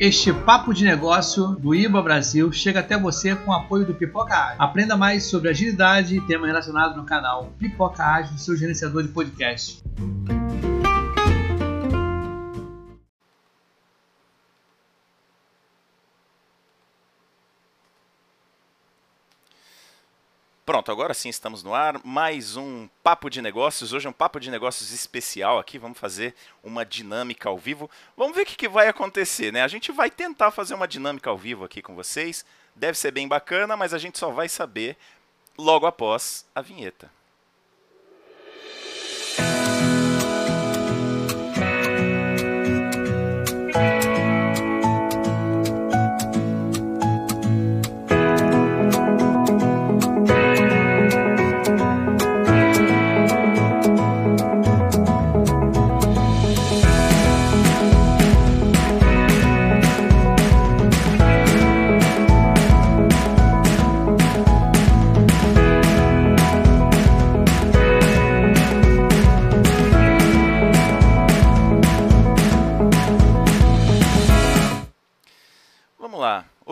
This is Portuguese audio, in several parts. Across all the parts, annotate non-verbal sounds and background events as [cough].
Este papo de negócio do IBA Brasil chega até você com o apoio do Pipoca Ágil. Aprenda mais sobre agilidade e temas relacionados no canal Pipoca Ágil, seu gerenciador de podcast. Pronto, agora sim estamos no ar. Mais um Papo de Negócios. Hoje é um Papo de Negócios especial aqui. Vamos fazer uma dinâmica ao vivo. Vamos ver o que, que vai acontecer, né? A gente vai tentar fazer uma dinâmica ao vivo aqui com vocês. Deve ser bem bacana, mas a gente só vai saber logo após a vinheta.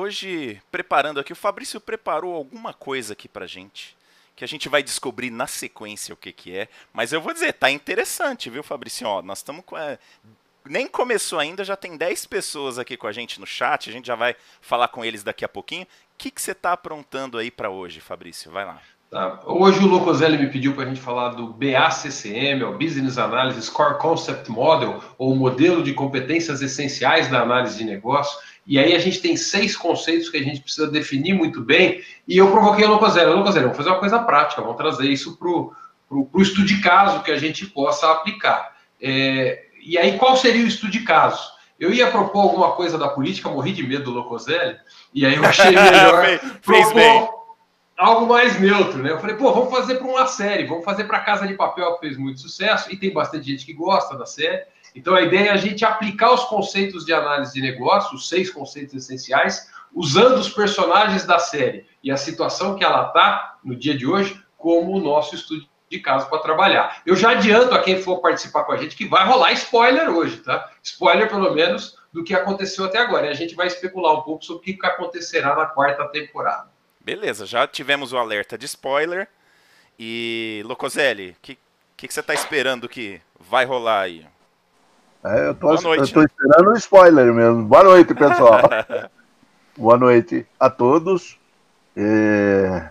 Hoje, preparando aqui, o Fabrício preparou alguma coisa aqui pra gente. Que a gente vai descobrir na sequência o que, que é. Mas eu vou dizer, tá interessante, viu, Fabrício? Ó, nós estamos com. É, nem começou ainda, já tem 10 pessoas aqui com a gente no chat. A gente já vai falar com eles daqui a pouquinho. O que, que você está aprontando aí para hoje, Fabrício? Vai lá. Tá. Hoje o Locoselli me pediu para a gente falar do BACCM, o Business Analysis Core Concept Model, ou modelo de competências essenciais da análise de negócio. E aí a gente tem seis conceitos que a gente precisa definir muito bem. E eu provoquei o Locoselli. Locoselli, vamos fazer uma coisa prática, vamos trazer isso para o estudo de caso que a gente possa aplicar. É, e aí, qual seria o estudo de caso? Eu ia propor alguma coisa da política, morri de medo do Locoselli, e aí eu achei [laughs] melhor propor algo mais neutro, né? Eu falei, pô, vamos fazer para uma série, vamos fazer para Casa de Papel, que fez muito sucesso, e tem bastante gente que gosta da série. Então a ideia é a gente aplicar os conceitos de análise de negócio, os seis conceitos essenciais, usando os personagens da série e a situação que ela está no dia de hoje como o nosso estudo de caso para trabalhar. Eu já adianto a quem for participar com a gente que vai rolar spoiler hoje, tá? Spoiler, pelo menos, do que aconteceu até agora. E a gente vai especular um pouco sobre o que acontecerá na quarta temporada. Beleza, já tivemos o alerta de spoiler. E, Locoselli, o que, que, que, você está esperando que vai rolar aí? É, eu tô, noite, eu tô esperando um spoiler mesmo. Boa noite, pessoal. [laughs] Boa noite a todos. É...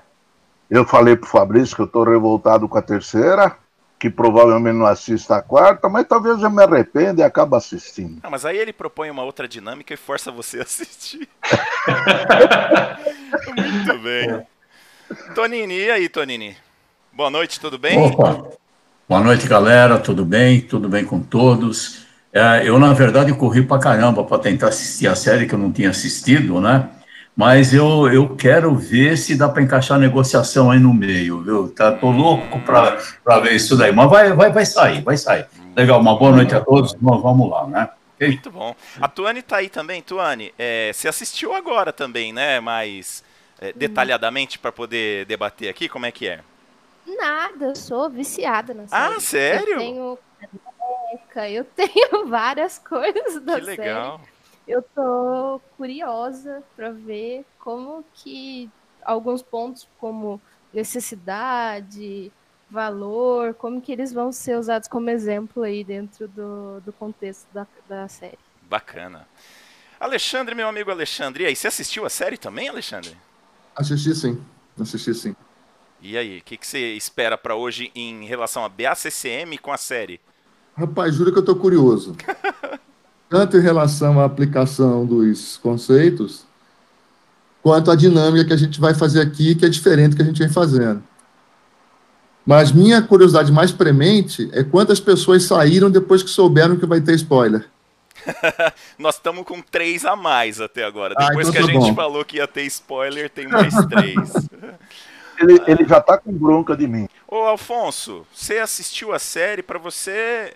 Eu falei pro Fabrício que eu tô revoltado com a terceira, que provavelmente não assista a quarta, mas talvez eu me arrependa e acabe assistindo. Não, mas aí ele propõe uma outra dinâmica e força você a assistir. [laughs] Muito bem. Tonini, e aí, Tonini? Boa noite, tudo bem? Opa. Boa noite, galera. Tudo bem? Tudo bem com todos? É, eu, na verdade, corri pra caramba para tentar assistir a série que eu não tinha assistido, né? Mas eu, eu quero ver se dá para encaixar negociação aí no meio, viu? Tá, tô louco para ver isso daí. Mas vai, vai, vai sair, vai sair. Legal, uma boa noite a todos. Vamos lá, né? Okay? Muito bom. A Tuane tá aí também, Tuane. É, você assistiu agora também, né? Mais é, detalhadamente para poder debater aqui, como é que é? Nada, eu sou viciada na série. Ah, sério? Eu tenho eu tenho [laughs] várias coisas da que legal. série. Eu tô curiosa para ver como que alguns pontos como necessidade, valor, como que eles vão ser usados como exemplo aí dentro do, do contexto da, da série. Bacana. Alexandre, meu amigo Alexandre, e aí, você assistiu a série também, Alexandre? Assisti sim, assisti sim. E aí, o que, que você espera para hoje em relação a BACCM com a série? Rapaz, juro que eu estou curioso. [laughs] Tanto em relação à aplicação dos conceitos, quanto à dinâmica que a gente vai fazer aqui, que é diferente do que a gente vem fazendo. Mas minha curiosidade mais premente é quantas pessoas saíram depois que souberam que vai ter spoiler. [laughs] Nós estamos com três a mais até agora. Ah, depois então que a tá gente bom. falou que ia ter spoiler, tem mais três. [laughs] ele, ele já está com bronca de mim. Ô Alfonso, você assistiu a série, para você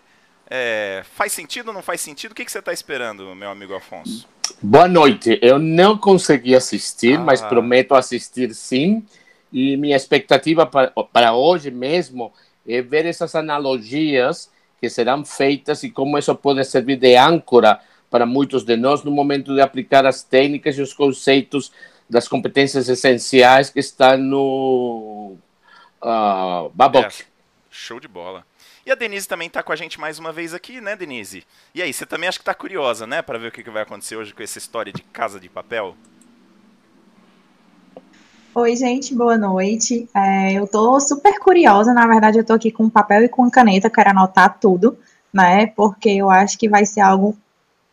é, faz sentido ou não faz sentido? O que, que você está esperando, meu amigo Afonso? Boa noite. Eu não consegui assistir, ah. mas prometo assistir sim. E minha expectativa para, para hoje mesmo é ver essas analogias que serão feitas e como isso pode servir de âncora para muitos de nós no momento de aplicar as técnicas e os conceitos das competências essenciais que estão no uh, Babok. É, show de bola. E a Denise também está com a gente mais uma vez aqui, né, Denise? E aí, você também acho que está curiosa, né, para ver o que, vai acontecer hoje com essa história de casa de papel? Oi, gente, boa noite. É, eu tô super curiosa, na verdade, eu tô aqui com papel e com caneta, quero anotar tudo, né? Porque eu acho que vai ser algo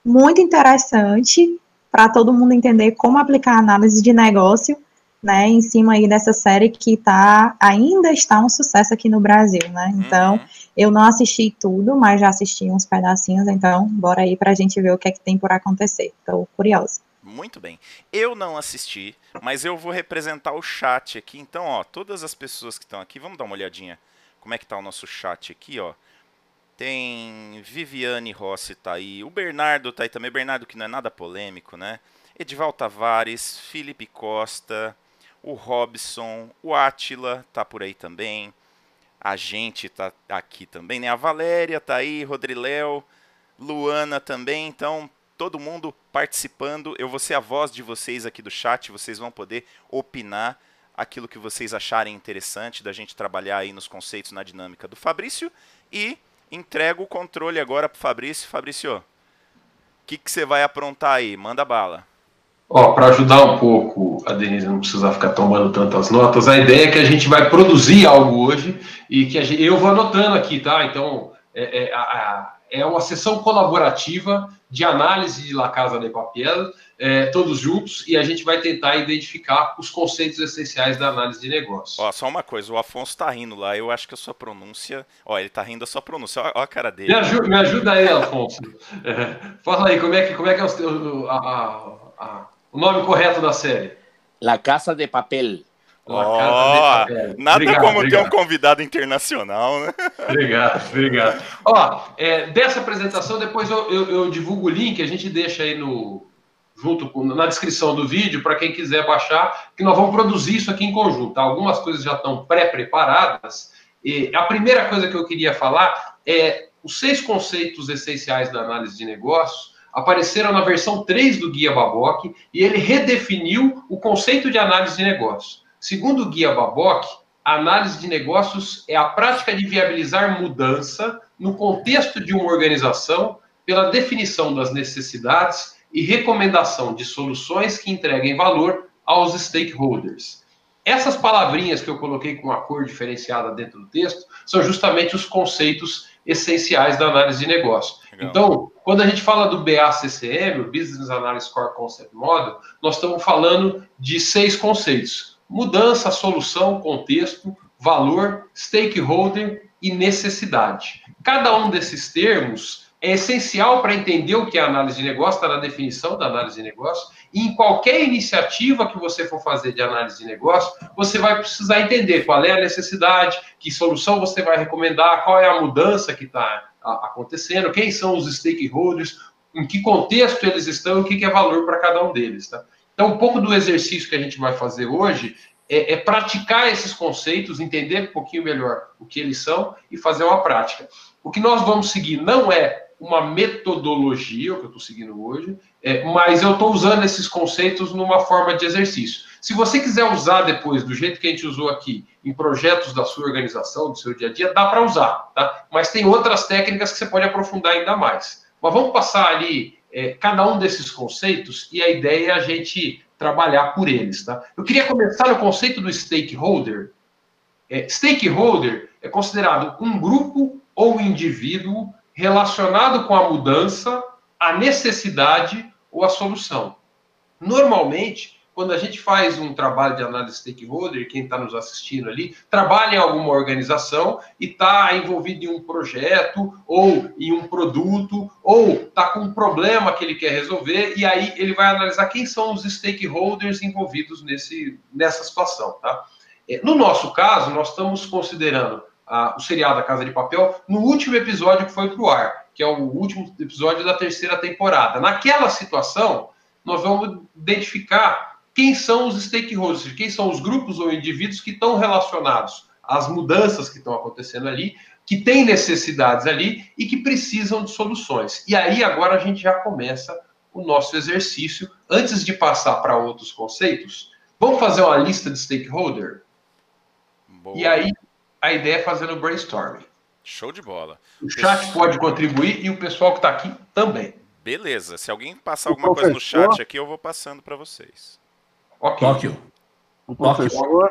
muito interessante para todo mundo entender como aplicar análise de negócio, né? Em cima aí dessa série que tá, ainda está um sucesso aqui no Brasil, né? Então, uhum. eu não assisti tudo, mas já assisti uns pedacinhos, então bora aí pra gente ver o que é que tem por acontecer. Tô curiosa. Muito bem. Eu não assisti, mas eu vou representar o chat aqui. Então, ó, todas as pessoas que estão aqui, vamos dar uma olhadinha como é que tá o nosso chat aqui, ó. Tem Viviane Rossi tá aí, o Bernardo tá aí também, Bernardo que não é nada polêmico, né? Edival Tavares, Felipe Costa, o Robson, o Atila tá por aí também. A gente tá aqui também, né? A Valéria tá aí, Rodriléo, Luana também. Então, todo mundo participando. Eu vou ser a voz de vocês aqui do chat, vocês vão poder opinar aquilo que vocês acharem interessante da gente trabalhar aí nos conceitos na dinâmica do Fabrício e entrego o controle agora para Fabrício. Fabrício, o que, que você vai aprontar aí? Manda bala. Ó, para ajudar um pouco a Denise não precisar ficar tomando tantas notas, a ideia é que a gente vai produzir algo hoje e que gente, eu vou anotando aqui, tá? Então, é, é, a, é uma sessão colaborativa de análise de La Casa de Papel, é, todos juntos, e a gente vai tentar identificar os conceitos essenciais da análise de negócio. Ó, só uma coisa, o Afonso tá rindo lá, eu acho que a sua pronúncia. Ó, ele tá rindo da sua pronúncia, ó, ó a cara dele. Me ajuda, me ajuda aí, Afonso. É, fala aí, como é que, como é, que é o, a, a, a, o nome correto da série? La Casa de Papel. Oh, nada obrigado, como obrigado. ter um convidado internacional, né? Obrigado, obrigado. Ó, é, dessa apresentação, depois eu, eu, eu, divulgo o link, a gente deixa aí no junto com, na descrição do vídeo para quem quiser baixar, que nós vamos produzir isso aqui em conjunto. Tá? Algumas coisas já estão pré-preparadas. E a primeira coisa que eu queria falar é os seis conceitos essenciais da análise de negócios apareceram na versão 3 do Guia Baboc e ele redefiniu o conceito de análise de negócios. Segundo o Guia Babok, a análise de negócios é a prática de viabilizar mudança no contexto de uma organização pela definição das necessidades e recomendação de soluções que entreguem valor aos stakeholders. Essas palavrinhas que eu coloquei com uma cor diferenciada dentro do texto são justamente os conceitos essenciais da análise de negócio. Legal. Então, quando a gente fala do BACCM, o Business Analysis Core Concept Model, nós estamos falando de seis conceitos mudança, solução, contexto, valor, stakeholder e necessidade. Cada um desses termos é essencial para entender o que é análise de negócio, está na definição da análise de negócio, e em qualquer iniciativa que você for fazer de análise de negócio, você vai precisar entender qual é a necessidade, que solução você vai recomendar, qual é a mudança que está acontecendo, quem são os stakeholders, em que contexto eles estão e o que é valor para cada um deles. Tá? Então, um pouco do exercício que a gente vai fazer hoje é, é, praticar esses conceitos, entender um pouquinho melhor o que eles são e fazer uma prática. O que nós vamos seguir não é uma metodologia, o que eu estou seguindo hoje, é, mas eu estou usando esses conceitos numa forma de exercício. Se você quiser usar depois, do jeito que a gente usou aqui, em projetos da sua organização, do seu dia a dia, dá para usar, tá? Mas tem outras técnicas que você pode aprofundar ainda mais. Mas vamos passar ali é, cada um desses conceitos e a ideia é a gente trabalhar por eles. Tá? Eu queria começar no conceito do stakeholder. É, stakeholder é considerado um grupo ou indivíduo relacionado com a mudança, a necessidade ou a solução. Normalmente, quando a gente faz um trabalho de análise stakeholder, quem está nos assistindo ali, trabalha em alguma organização e está envolvido em um projeto ou em um produto ou está com um problema que ele quer resolver e aí ele vai analisar quem são os stakeholders envolvidos nesse, nessa situação, tá? É, no nosso caso, nós estamos considerando o seriado A Casa de Papel no último episódio que foi para o ar, que é o último episódio da terceira temporada. Naquela situação, nós vamos identificar quem são os stakeholders, quem são os grupos ou indivíduos que estão relacionados às mudanças que estão acontecendo ali, que têm necessidades ali e que precisam de soluções. E aí agora a gente já começa o nosso exercício. Antes de passar para outros conceitos, vamos fazer uma lista de stakeholder? Boa. E aí a ideia é fazer no brainstorming. Show de bola. O chat pode contribuir e o pessoal que está aqui também. Beleza. Se alguém passar alguma coisa no chat aqui, eu vou passando para vocês. Ok. Tóquio. O professor.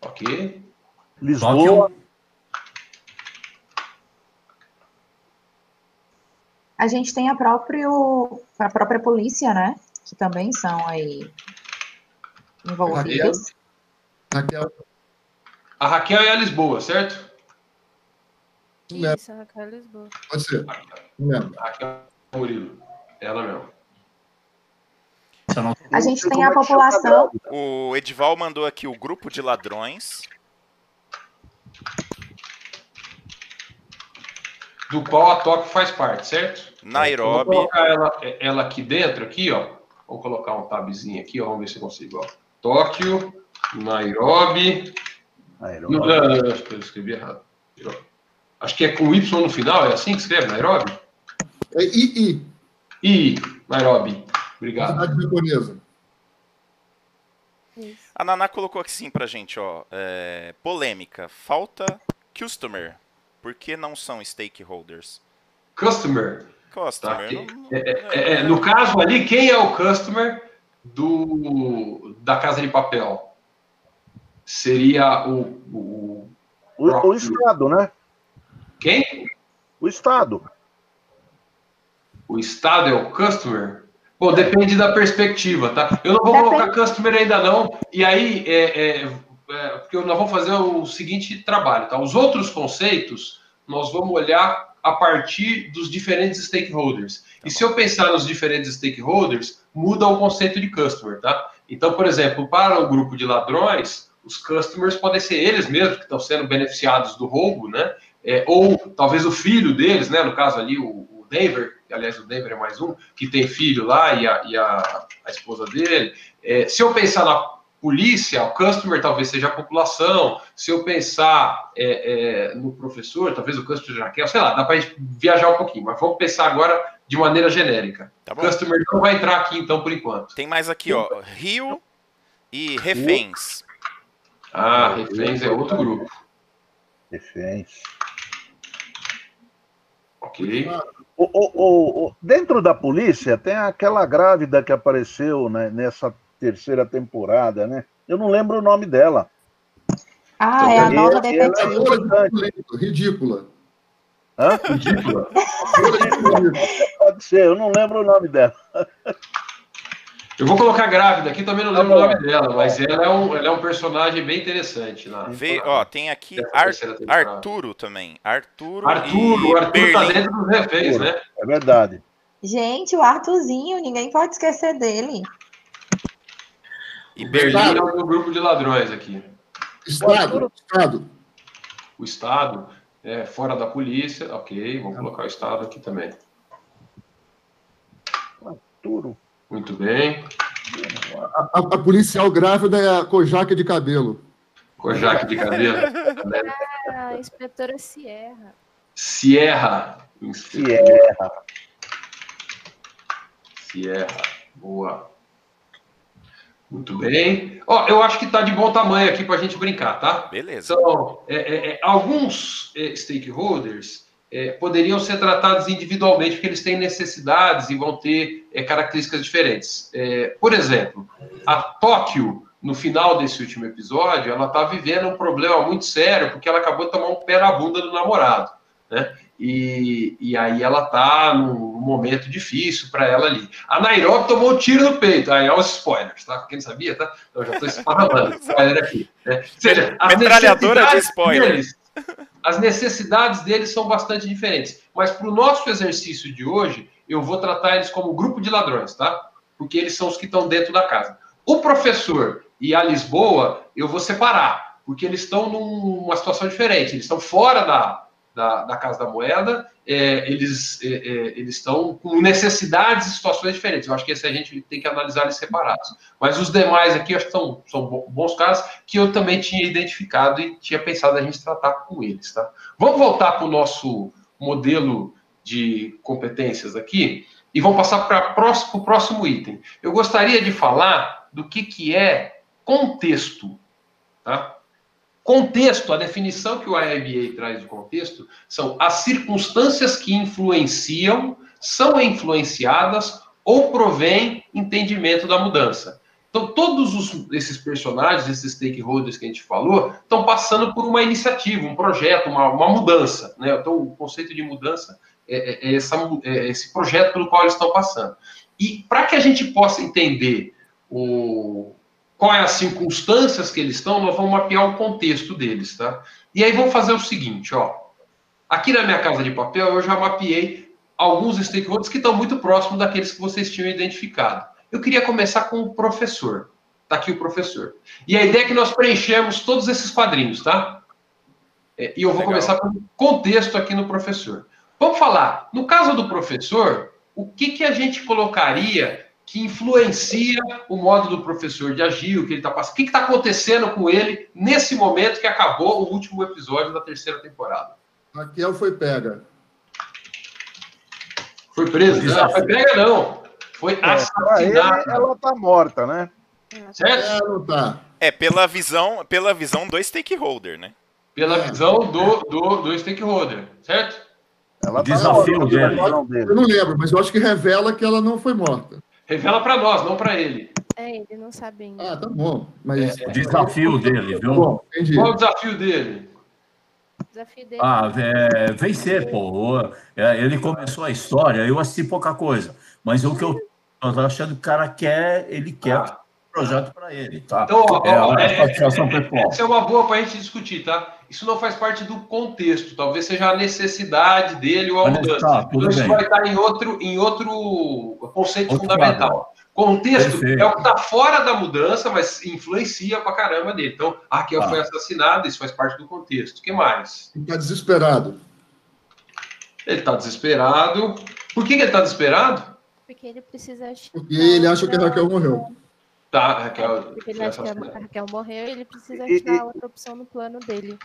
Ok. Lisboa. A gente tem a, próprio, a própria polícia, né? Que também são aí envolvidos. Raquel. A Raquel é a Lisboa, certo? Isso, a Raquel é Lisboa. Pode ser. Raquel, Raquel Murilo. Ela mesmo. A gente tem a população. O Edival mandou aqui o grupo de ladrões. Do qual a Tóquio faz parte, certo? Nairobi. Vou colocar ela, ela aqui dentro, aqui, ó. Vou colocar um tabzinho aqui, ó. Vamos ver se eu consigo. Ó. Tóquio, Nairobi. Nairobi. Não, acho que eu escrevi errado. Acho que é com Y no final, é assim que escreve, Nairobi? É II. I, Nairobi. Obrigado. Cidade japonesa. A Naná colocou aqui sim pra gente, ó. É, polêmica. Falta customer. Por que não são stakeholders? Customer. Customer. Tá, não, é, é, é, no caso ali, quem é o customer do, da Casa de Papel? Seria o. O, o, o Estado, né? Quem? O Estado. O Estado é o customer? Bom, depende da perspectiva, tá? Eu não vou depende. colocar customer ainda não, e aí, é, é, é, porque nós vamos fazer o seguinte trabalho, tá? Os outros conceitos, nós vamos olhar a partir dos diferentes stakeholders. E se eu pensar nos diferentes stakeholders, muda o conceito de customer, tá? Então, por exemplo, para o grupo de ladrões, os customers podem ser eles mesmos que estão sendo beneficiados do roubo, né? É, ou talvez o filho deles, né? No caso ali, o, o Denver, aliás, o Denver é mais um, que tem filho lá e a, e a, a esposa dele. É, se eu pensar na polícia, o customer talvez seja a população. Se eu pensar é, é, no professor, talvez o customer já quer, sei lá, dá para viajar um pouquinho, mas vamos pensar agora de maneira genérica. Tá customer não vai entrar aqui, então, por enquanto. Tem mais aqui, ó, Rio e reféns. Ah, reféns é outro grupo. Reféns. Ok. O, o, o, dentro da polícia tem aquela grávida que apareceu né, nessa terceira temporada, né? Eu não lembro o nome dela. Ah, é a nova detetive. É ridícula. Hã? Ridícula. [laughs] Pode ser, eu não lembro o nome dela. Eu vou colocar grávida aqui, também não lembro tá o nome dela, mas ela é um, ela é um personagem bem interessante. Lá. Vê, ó, tem aqui Ar, Arturo também. Arturo. Arturo, o Arturo tá dentro dos reféns, né? É verdade. Gente, o Arthurzinho, ninguém pode esquecer dele. E Berlim é o grupo de ladrões aqui. Estado. Estado. O Estado, é, fora da polícia, ok, vamos colocar o Estado aqui também. Arturo. Muito bem. A, a, a policial grávida é a Kojak de cabelo. Kojak de cabelo. ah, inspetora Sierra. Sierra. Sierra. Sierra. Boa. Muito bem. Ó, eu acho que está de bom tamanho aqui para a gente brincar, tá? Beleza. Então, é, é, é alguns é, stakeholders é, poderiam ser tratados individualmente, porque eles têm necessidades e vão ter é, características diferentes. É, por exemplo, a Tóquio, no final desse último episódio, ela está vivendo um problema muito sério, porque ela acabou de tomar um pé na bunda do namorado. Né? E, e aí ela está num momento difícil para ela ali. A Nairobi tomou um tiro no peito. Aí é os spoilers, tá? Quem não sabia, tá? Eu já estou [laughs] esparramando spoiler aqui. Né? Ou seja, as Metralhadora de spoilers. Deles, as necessidades deles são bastante diferentes. Mas para o nosso exercício de hoje, eu vou tratar eles como grupo de ladrões, tá? Porque eles são os que estão dentro da casa. O professor e a Lisboa, eu vou separar, porque eles estão numa situação diferente. Eles estão fora da, da, da Casa da Moeda, é, eles é, é, eles estão com necessidades e situações diferentes. Eu acho que esse a gente tem que analisar eles separados. Mas os demais aqui acho que são, são bons casos que eu também tinha identificado e tinha pensado a gente tratar com eles. Tá? Vamos voltar para o nosso modelo de competências aqui e vamos passar para o próximo item. Eu gostaria de falar do que, que é contexto. Tá? Contexto, a definição que o IABA traz de contexto são as circunstâncias que influenciam, são influenciadas ou provém entendimento da mudança. Então, todos os, esses personagens, esses stakeholders que a gente falou, estão passando por uma iniciativa, um projeto, uma, uma mudança. Né? Então, o conceito de mudança é, é, é essa, é esse projeto pelo qual eles estão passando. E para que a gente possa entender o, qual é as circunstâncias que eles estão, nós vamos mapear o contexto deles, tá? E aí vamos fazer o seguinte, ó. Aqui na minha casa de papel eu já mapeei alguns stakeholders que estão muito próximos daqueles que vocês tinham identificado. Eu queria começar com o professor. Tá aqui o professor. E a ideia é que nós preenchemos todos esses quadrinhos, tá? É, e eu vou Legal. começar com o contexto aqui no professor. Vamos falar, no caso do professor, o que, que a gente colocaria que influencia o modo do professor de agir, o que ele está passando. O que está acontecendo com ele nesse momento que acabou o último episódio da terceira temporada? Raquel foi pega. Foi presa? Não, foi pega não. Foi é, assassinada. ela está morta, né? Certo? É, tá. é, pela visão, pela visão do stakeholder, né? Pela é. visão do, do, do stakeholder, certo? Ela tá Desafio morta, dele. Eu não lembro, mas eu acho que revela que ela não foi morta. Revela para nós, não para ele. É, ele não sabe ainda. Ah, tá bom. Mas... É, o desafio dele, viu? Bom, Qual o desafio dele? O desafio dele. Ah, é, vencer, pô. É, ele começou a história, eu assisti pouca coisa. Mas o que eu tô achando que o cara quer, ele quer ah. Projeto para ele, tá? Então, ó, é, ó, é, é, essa é uma boa para a gente discutir, tá? Isso não faz parte do contexto, talvez seja a necessidade dele ou a mudança. Tá, então, isso bem. vai estar em outro, em outro conceito outro fundamental. Contexto Perfeito. é o que está fora da mudança, mas influencia pra caramba dele. Então, a Raquel tá. foi assassinada, isso faz parte do contexto. O que mais? Ele está desesperado. Ele está desesperado. Por que, que ele está desesperado? Porque ele precisa. Porque ele acha que a Raquel morreu. Tá, Raquel. Porque ele acha que a Raquel morreu e ele precisa achar outra opção no plano dele.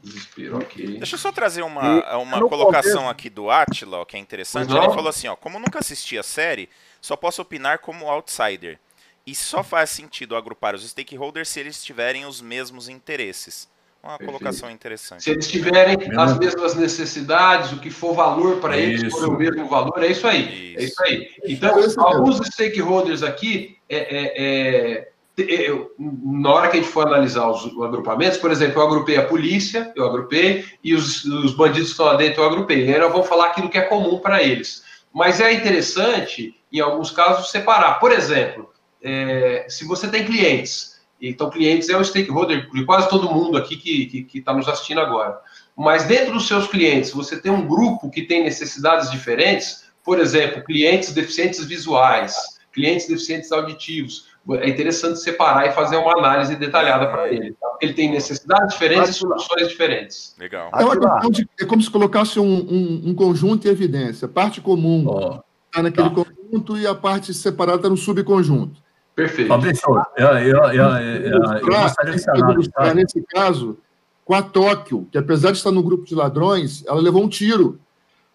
Desespero, ok. Deixa eu só trazer uma, uma colocação aqui do Atila, que é interessante. Ele falou assim: ó, como nunca assisti a série, só posso opinar como outsider. E só faz sentido agrupar os stakeholders se eles tiverem os mesmos interesses. Uma Perfeito. colocação interessante. Se eles tiverem as mesmas necessidades, o que for valor para eles for o mesmo valor, é isso aí. Isso. É isso aí. Então, alguns stakeholders aqui, é, é, é, é na hora que a gente for analisar os agrupamentos, por exemplo, eu agrupei a polícia, eu agrupei, e os, os bandidos que estão lá dentro eu agrupei. E aí nós vamos falar aquilo que é comum para eles. Mas é interessante, em alguns casos, separar. Por exemplo, é, se você tem clientes então, clientes é um stakeholder de quase todo mundo aqui que está nos assistindo agora. Mas dentro dos seus clientes, você tem um grupo que tem necessidades diferentes, por exemplo, clientes deficientes visuais, clientes deficientes auditivos. É interessante separar e fazer uma análise detalhada para ele. Tá? Ele tem necessidades diferentes e soluções diferentes. Legal. É, uma de, é como se colocasse um, um, um, conjunto em evidência. A parte comum está oh. naquele tá. conjunto e a parte separada está no subconjunto. Perfeito. Fabrício, eu, eu, eu, eu, eu Nesse caso, com a Tóquio, que apesar de estar no grupo de ladrões, ela levou um tiro,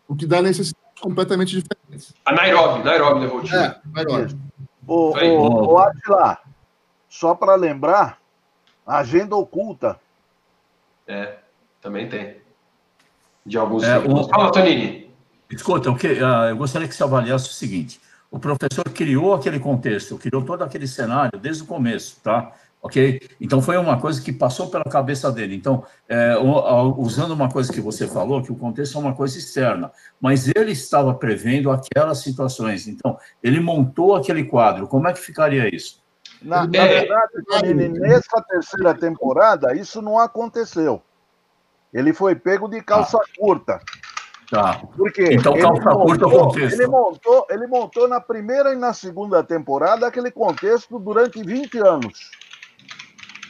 o que dá necessidades completamente diferentes. A Nairobi, Nairobi levou o tiro. É, Nairobi. O, o, o Atila, só para lembrar, agenda oculta. É, também tem. De alguns. É, o... Fala, Tonini. Escuta, o que, uh, eu gostaria que você avaliasse o seguinte: o professor criou aquele contexto, criou todo aquele cenário desde o começo, tá? Ok? Então foi uma coisa que passou pela cabeça dele. Então, é, usando uma coisa que você falou, que o contexto é uma coisa externa, mas ele estava prevendo aquelas situações. Então, ele montou aquele quadro. Como é que ficaria isso? Na, na é. verdade, nessa terceira temporada, isso não aconteceu. Ele foi pego de calça ah. curta. Tá. Por quê? Então, calça curta contexto. Ele montou, ele montou na primeira e na segunda temporada aquele contexto durante 20 anos.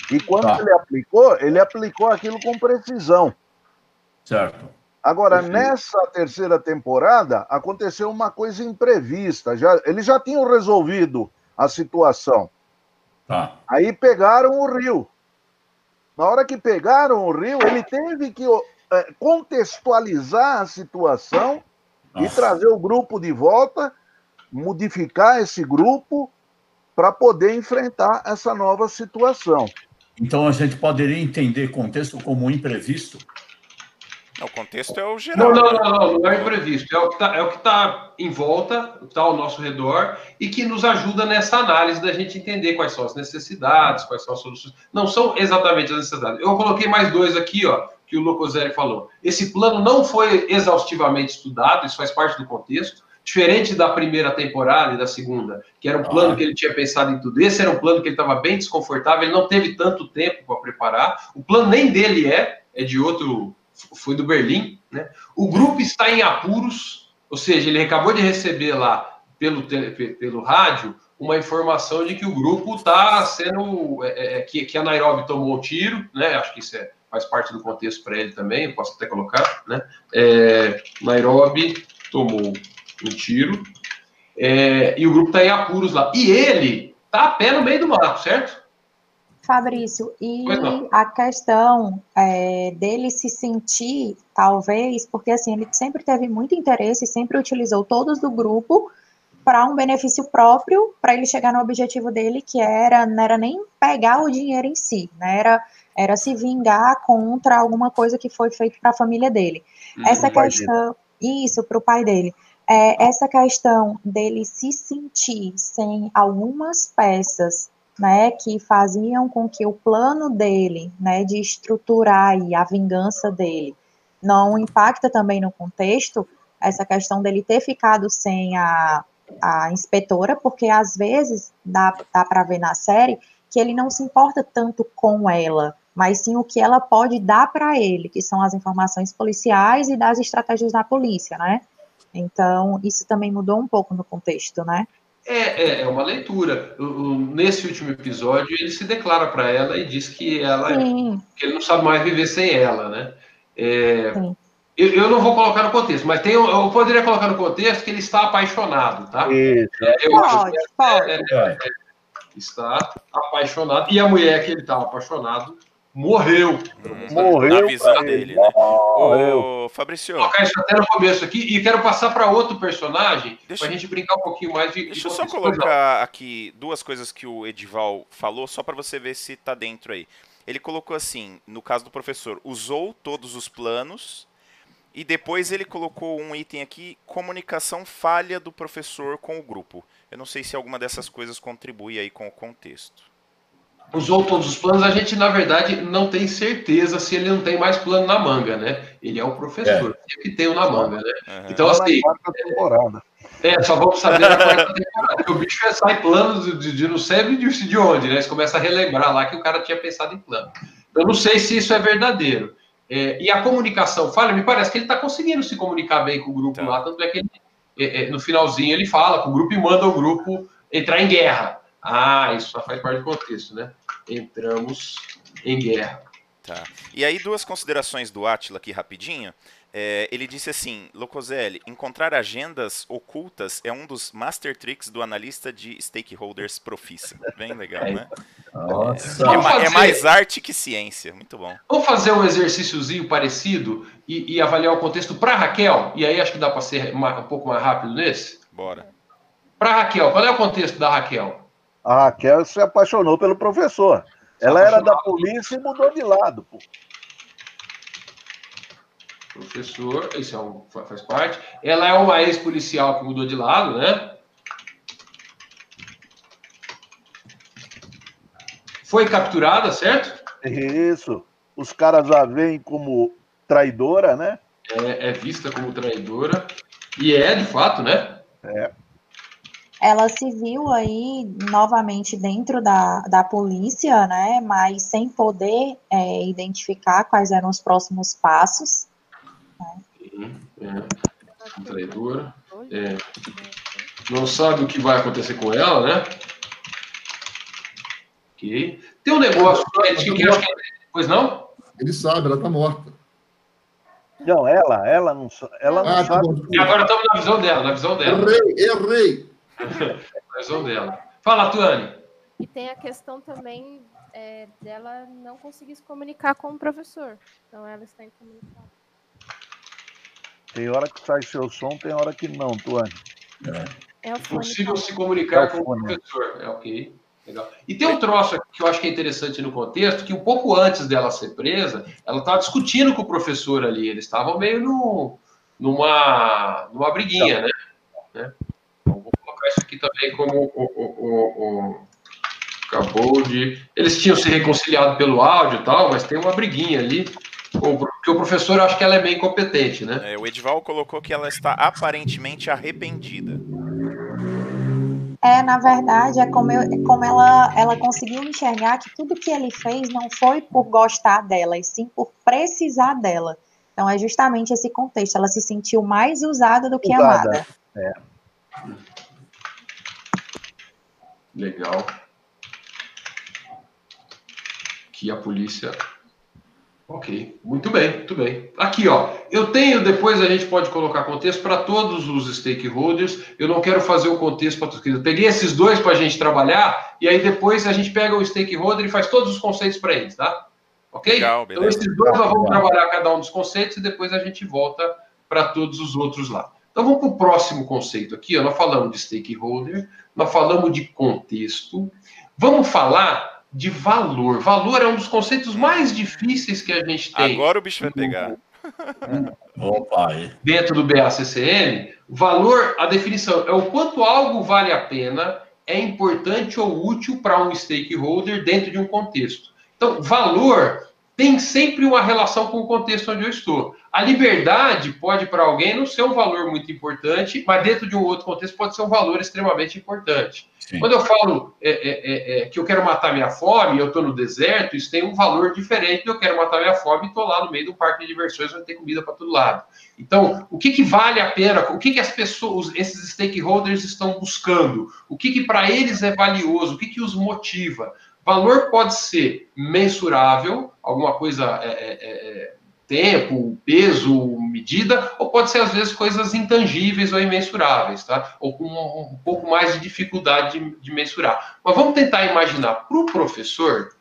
E quando tá. ele aplicou, ele aplicou aquilo com precisão. Certo. Agora, nessa terceira temporada, aconteceu uma coisa imprevista. Já, eles já tinham resolvido a situação. Tá. Aí pegaram o Rio. Na hora que pegaram o Rio, ele teve que contextualizar a situação Nossa. e trazer o grupo de volta, modificar esse grupo para poder enfrentar essa nova situação. Então a gente poderia entender contexto como imprevisto? O contexto é o geral. Não, não, não, não, não é imprevisto. É o que está é tá em volta, está ao nosso redor e que nos ajuda nessa análise da gente entender quais são as necessidades, quais são as soluções. Não são exatamente as necessidades. Eu coloquei mais dois aqui, ó, que o Locoselli falou. Esse plano não foi exaustivamente estudado, isso faz parte do contexto. Diferente da primeira temporada e da segunda, que era um plano ah. que ele tinha pensado em tudo. Esse era um plano que ele estava bem desconfortável, ele não teve tanto tempo para preparar. O plano nem dele é, é de outro foi do Berlim, né? O grupo está em apuros, ou seja, ele acabou de receber lá pelo, pelo rádio uma informação de que o grupo está sendo. É, é, é, que, que a Nairobi tomou um tiro, né? Acho que isso é, faz parte do contexto para ele também, eu posso até colocar, né? É, Nairobi tomou um tiro é, e o grupo está em apuros lá. E ele está a pé no meio do mato, certo? Fabrício, e a questão é, dele se sentir, talvez, porque assim, ele sempre teve muito interesse, sempre utilizou todos do grupo para um benefício próprio, para ele chegar no objetivo dele, que era, não era nem pegar o dinheiro em si, né, era, era se vingar contra alguma coisa que foi feita para a família dele. Hum, essa questão, isso, para o pai dele. É, essa questão dele se sentir sem algumas peças né, que faziam com que o plano dele, né, de estruturar e a vingança dele, não impacta também no contexto essa questão dele ter ficado sem a, a inspetora, porque às vezes dá, dá para ver na série que ele não se importa tanto com ela, mas sim o que ela pode dar para ele, que são as informações policiais e das estratégias da polícia, né? Então, isso também mudou um pouco no contexto, né? É, é, é, uma leitura. Nesse último episódio, ele se declara para ela e diz que ela que ele não sabe mais viver sem ela, né? É, eu, eu, não vou colocar no contexto, mas tem, eu poderia colocar no contexto que ele está apaixonado, tá? Isso. É, eu pode, acho pode. É, é, está apaixonado e a mulher que ele estava apaixonado morreu. Hum, morreu. Na visão dele, né? Morreu. Ô, Fabrício. Vou colocar isso até no começo aqui e quero passar para outro personagem para a gente brincar um pouquinho mais de. Deixa eu só colocar aqui duas coisas que o Edival falou, só para você ver se tá dentro aí. Ele colocou assim, no caso do professor, usou todos os planos e depois ele colocou um item aqui, comunicação falha do professor com o grupo. Eu não sei se alguma dessas coisas contribui aí com o contexto usou todos os planos, a gente, na verdade, não tem certeza se ele não tem mais plano na manga, né? Ele é o professor, é. que tem o na manga, né? Uhum. Então, assim. É, é, só vamos saber na quarta temporada. o bicho sai planos de, de, de não sei de, de onde, né? Você começa a relembrar lá que o cara tinha pensado em plano. Eu não sei se isso é verdadeiro. É, e a comunicação falha, me parece que ele está conseguindo se comunicar bem com o grupo tá. lá, tanto é que ele, é, é, no finalzinho ele fala com o grupo e manda o grupo entrar em guerra. Ah, isso só faz parte do contexto, né? Entramos em guerra. Tá. E aí, duas considerações do Atila aqui rapidinho. É, ele disse assim, Locoselli, encontrar agendas ocultas é um dos master tricks do analista de stakeholders profissa. Bem legal, né? Nossa. É, é, mais arte que ciência. Muito bom. Vamos fazer um exercíciozinho parecido e, e avaliar o contexto para Raquel? E aí acho que dá para ser um pouco mais rápido nesse? Bora. Para Raquel, qual é o contexto da Raquel? A Raquel se apaixonou pelo professor. Ela era da polícia e mudou de lado. Pô. Professor, isso é um, faz parte. Ela é uma ex-policial que mudou de lado, né? Foi capturada, certo? Isso. Os caras a veem como traidora, né? É, é vista como traidora. E é, de fato, né? É ela se viu aí novamente dentro da, da polícia, né, mas sem poder é, identificar quais eram os próximos passos. Né? É, traidora. É. Não sabe o que vai acontecer com ela, né? Ok. Tem um negócio que, que, que, que Pois não? Ele sabe, ela está morta. Não, ela, ela não, ela não ah, sabe. E agora estamos na visão dela, na visão dela. Errei, errei. [laughs] visão dela. Fala, Tuane. E tem a questão também é, dela não conseguir se comunicar com o professor. Então ela está incomunicável. Tem hora que sai seu som, tem hora que não, Tuane. É, é possível se comunicar é com o professor. É ok. Legal. E tem um troço que eu acho que é interessante no contexto, que um pouco antes dela ser presa, ela estava discutindo com o professor ali. Eles estavam meio no, numa, numa briguinha, né? né? Também como o, o, o, o, acabou de. Eles tinham se reconciliado pelo áudio e tal, mas tem uma briguinha ali. Porque o professor acho que ela é meio incompetente, né? É, o Edval colocou que ela está aparentemente arrependida. É, na verdade, é como, eu, como ela, ela conseguiu enxergar que tudo que ele fez não foi por gostar dela, e sim por precisar dela. Então é justamente esse contexto. Ela se sentiu mais usada do que usada. amada. É. Legal. Que a polícia Ok, muito bem, muito bem. Aqui, ó, eu tenho, depois a gente pode colocar contexto para todos os stakeholders. Eu não quero fazer o contexto para todos. Eu peguei esses dois para a gente trabalhar e aí depois a gente pega o stakeholder e faz todos os conceitos para eles, tá? Ok? Legal, então esses dois nós vamos trabalhar cada um dos conceitos e depois a gente volta para todos os outros lá. Então vamos para o próximo conceito aqui. Ó, nós falamos de stakeholder, nós falamos de contexto. Vamos falar de valor. Valor é um dos conceitos mais difíceis que a gente tem. Agora o bicho vai pegar. [laughs] Opa, Dentro do BACCM, valor, a definição é o quanto algo vale a pena, é importante ou útil para um stakeholder dentro de um contexto. Então, valor tem sempre uma relação com o contexto onde eu estou. A liberdade pode, para alguém, não ser um valor muito importante, mas dentro de um outro contexto pode ser um valor extremamente importante. Sim. Quando eu falo é, é, é, é que eu quero matar minha fome, eu estou no deserto, isso tem um valor diferente eu quero matar minha fome e estou lá no meio do parque de diversões onde tem comida para todo lado. Então, o que, que vale a pena? O que, que as pessoas, esses stakeholders estão buscando? O que, que para eles é valioso? O que, que os motiva? Valor pode ser mensurável, alguma coisa é, é, é, tempo, peso, medida, ou pode ser às vezes coisas intangíveis ou imensuráveis, tá? Ou com um, um pouco mais de dificuldade de, de mensurar. Mas vamos tentar imaginar para o professor,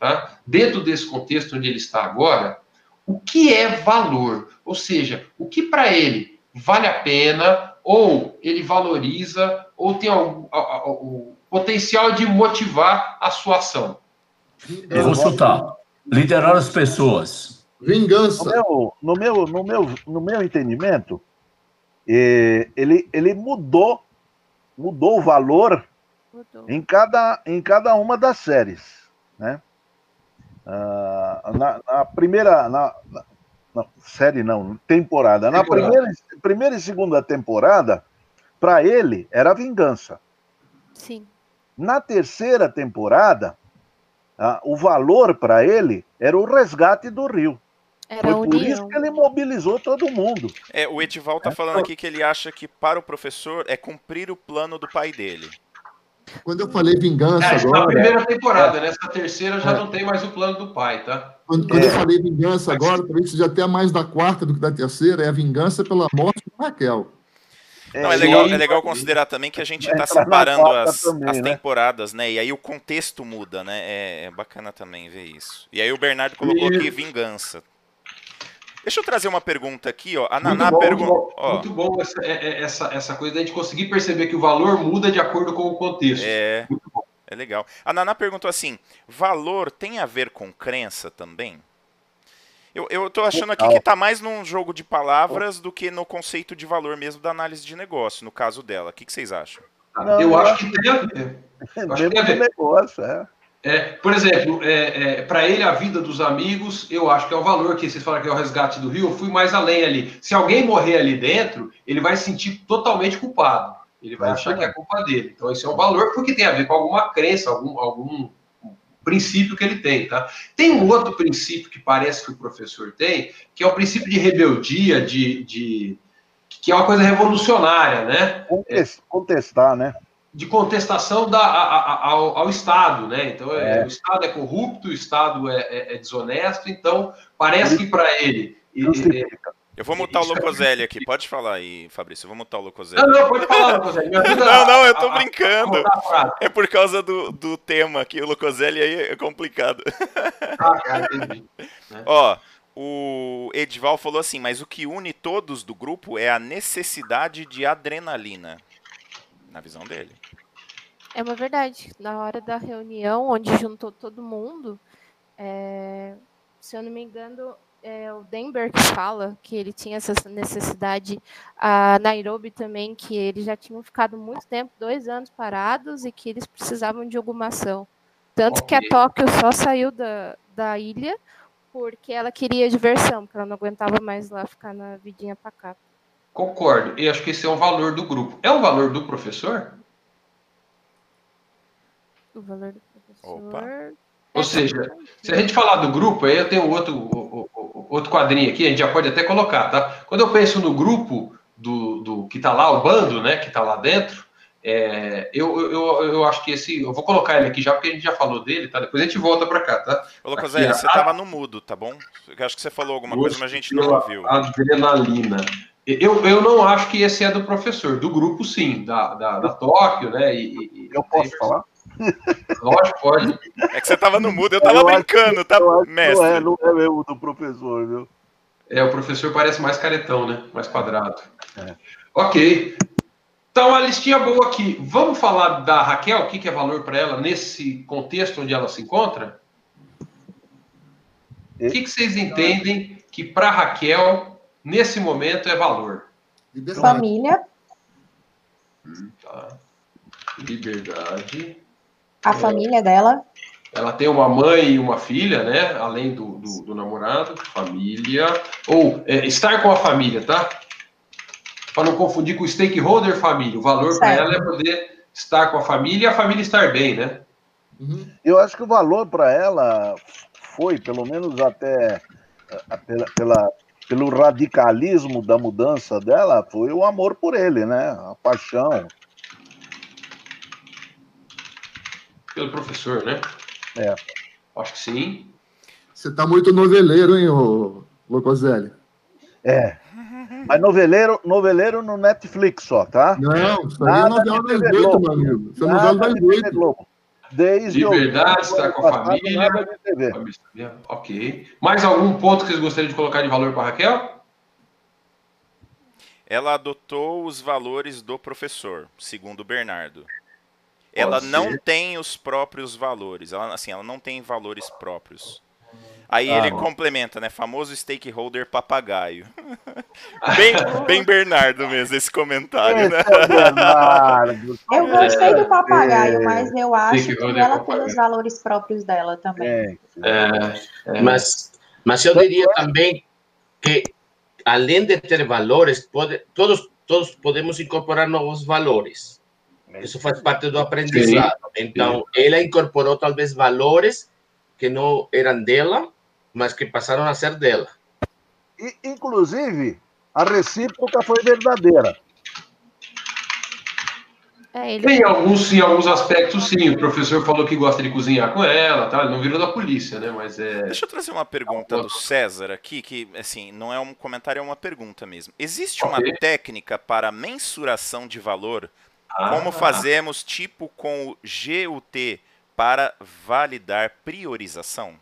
tá? Dentro desse contexto onde ele está agora, o que é valor? Ou seja, o que para ele vale a pena, ou ele valoriza, ou tem algum potencial de motivar a sua ação. Eu vou chutar. Liderar as pessoas. Vingança. No meu, no meu, no meu, no meu entendimento, eh, ele, ele mudou, mudou o valor mudou. Em, cada, em cada uma das séries. Né? Ah, na, na, primeira. Na, na, série não, temporada. Na primeira, primeira e segunda temporada, para ele era vingança. Sim. Na terceira temporada, ah, o valor para ele era o resgate do Rio. Era Foi por isso que ele mobilizou todo mundo. É, o Edival está é. falando aqui que ele acha que para o professor é cumprir o plano do pai dele. Quando eu falei vingança é, agora... Na primeira temporada, nessa terceira já é. não tem mais o plano do pai, tá? Quando, quando eu é. falei vingança agora, talvez seja até mais da quarta do que da terceira, é a vingança pela morte de Raquel. É, Não, é legal, é legal considerar também que a gente está separando as, também, as né? temporadas, né? E aí o contexto muda, né? É, é, bacana também ver isso. E aí o Bernardo colocou aqui vingança. Deixa eu trazer uma pergunta aqui, ó. A Naná perguntou. Muito bom essa, é, é, essa, essa coisa da gente conseguir perceber que o valor muda de acordo com o contexto. É. É legal. A Naná perguntou assim: valor tem a ver com crença também? Eu, eu tô achando aqui que tá mais num jogo de palavras do que no conceito de valor mesmo da análise de negócio, no caso dela. O que, que vocês acham? Não, eu, acho que tem a ver. Acho que tem a ver. Negócio, é. É, por exemplo, é, é, para ele a vida dos amigos, eu acho que é o valor que vocês falaram que é o resgate do Rio. Eu fui mais além ali. Se alguém morrer ali dentro, ele vai se sentir totalmente culpado. Ele vai achar que é culpa dele. Então, esse é um valor porque tem a ver com alguma crença, algum, algum princípio que ele tem, tá? Tem um outro princípio que parece que o professor tem, que é o princípio de rebeldia, de, de que é uma coisa revolucionária, né? Contestar, né? De contestação da, a, a, ao, ao, Estado, né? Então, é. o Estado é corrupto, o Estado é, é, é desonesto, então parece que para ele, ele Eu vou mutar o Locoselli aqui. Pode falar aí, Fabrício. Eu vou mutar o Locoselli. Não, não, pode falar, Locoselli. [laughs] não, não, eu tô brincando. É por causa do, do tema aqui. O Locoselli aí é complicado. [laughs] Ah, cara, entendi. [laughs] Ó, o Edval falou assim, mas o que une todos do grupo é a necessidade de adrenalina. Na visão dele. É uma verdade. Na hora da reunião, onde juntou todo mundo, é... se eu não me engano, é o Denver que fala que ele tinha essa necessidade, a Nairobi também, que eles já tinham ficado muito tempo, dois anos parados, e que eles precisavam de alguma ação. Tanto que a Tóquio só saiu da, da ilha porque ela queria diversão, porque ela não aguentava mais lá ficar na vidinha cá. Concordo, e acho que esse é um valor do grupo. É um valor do professor? O valor do professor. Opa. Ou seja, se a gente falar do grupo, aí eu tenho outro, outro quadrinho aqui, a gente já pode até colocar, tá? Quando eu penso no grupo do, do que está lá, o bando, né, que está lá dentro, é, eu, eu, eu acho que esse. Eu vou colocar ele aqui já, porque a gente já falou dele, tá? Depois a gente volta para cá, tá? Ô, Lucas, aqui, você estava no mudo, tá bom? Eu acho que você falou alguma coisa, mas a gente não ouviu. Adrenalina. Eu, eu não acho que esse é do professor, do grupo sim, da, da, da Tóquio, né? E, e eu posso falar? Lógico, pode. É que você tava no mudo, eu tava eu brincando, tá, mestre? Não é, não é mesmo do professor, viu? É, o professor parece mais caretão, né? Mais quadrado. É. Ok. Então, uma listinha boa aqui. Vamos falar da Raquel, o que, é valor para ela nesse contexto onde ela se encontra? O que, que vocês entendem que para Raquel, nesse momento, é valor? Família. Hum, tá. Liberdade a é, família dela. Ela tem uma mãe e uma filha, né? Além do, do, do namorado, família. Ou é, estar com a família, tá? Para não confundir com o stakeholder família. O valor para ela é poder estar com a família e a família estar bem, né? Uhum. Eu acho que o valor para ela foi, pelo menos até pela, pela, pelo radicalismo da mudança dela, foi o amor por ele, né? A paixão. Pelo professor, né? É. Acho que sim. Você tá muito noveleiro, hein, ô Locoselli? É. Mas noveleiro, noveleiro no Netflix só, tá? Não, isso aí é novela das oito, meu amigo. Isso é novela das oito. Desde de verdade, está com a família. família. Ok. Mais algum ponto que vocês gostariam de colocar de valor para Raquel? Ela adotou os valores do professor, segundo Bernardo ela não tem os próprios valores. Ela, assim, ela não tem valores próprios. Aí ah, ele mano. complementa, né? Famoso stakeholder papagaio. [laughs] bem, bem Bernardo mesmo, esse comentário, né? É [laughs] eu gostei do papagaio, mas eu acho que ela tem os valores próprios dela também. É, é, é. Mas, mas eu diria também que, além de ter valores, pode, todos, todos podemos incorporar novos valores. Isso faz parte do aprendizado. Sim. Então, Sim. ela incorporou talvez valores que não eram dela, mas que passaram a ser dela. E, inclusive, a recíproca foi verdadeira. É, ele... Em alguns, em alguns aspectos, sim. O professor falou que gosta de cozinhar com ela, tá? Ele não virou da polícia, né? Mas é. Deixa eu trazer uma pergunta do César aqui, que assim, não é um comentário, é uma pergunta mesmo. Existe okay. uma técnica para mensuração de valor como fazemos tipo com o GUT para validar priorização?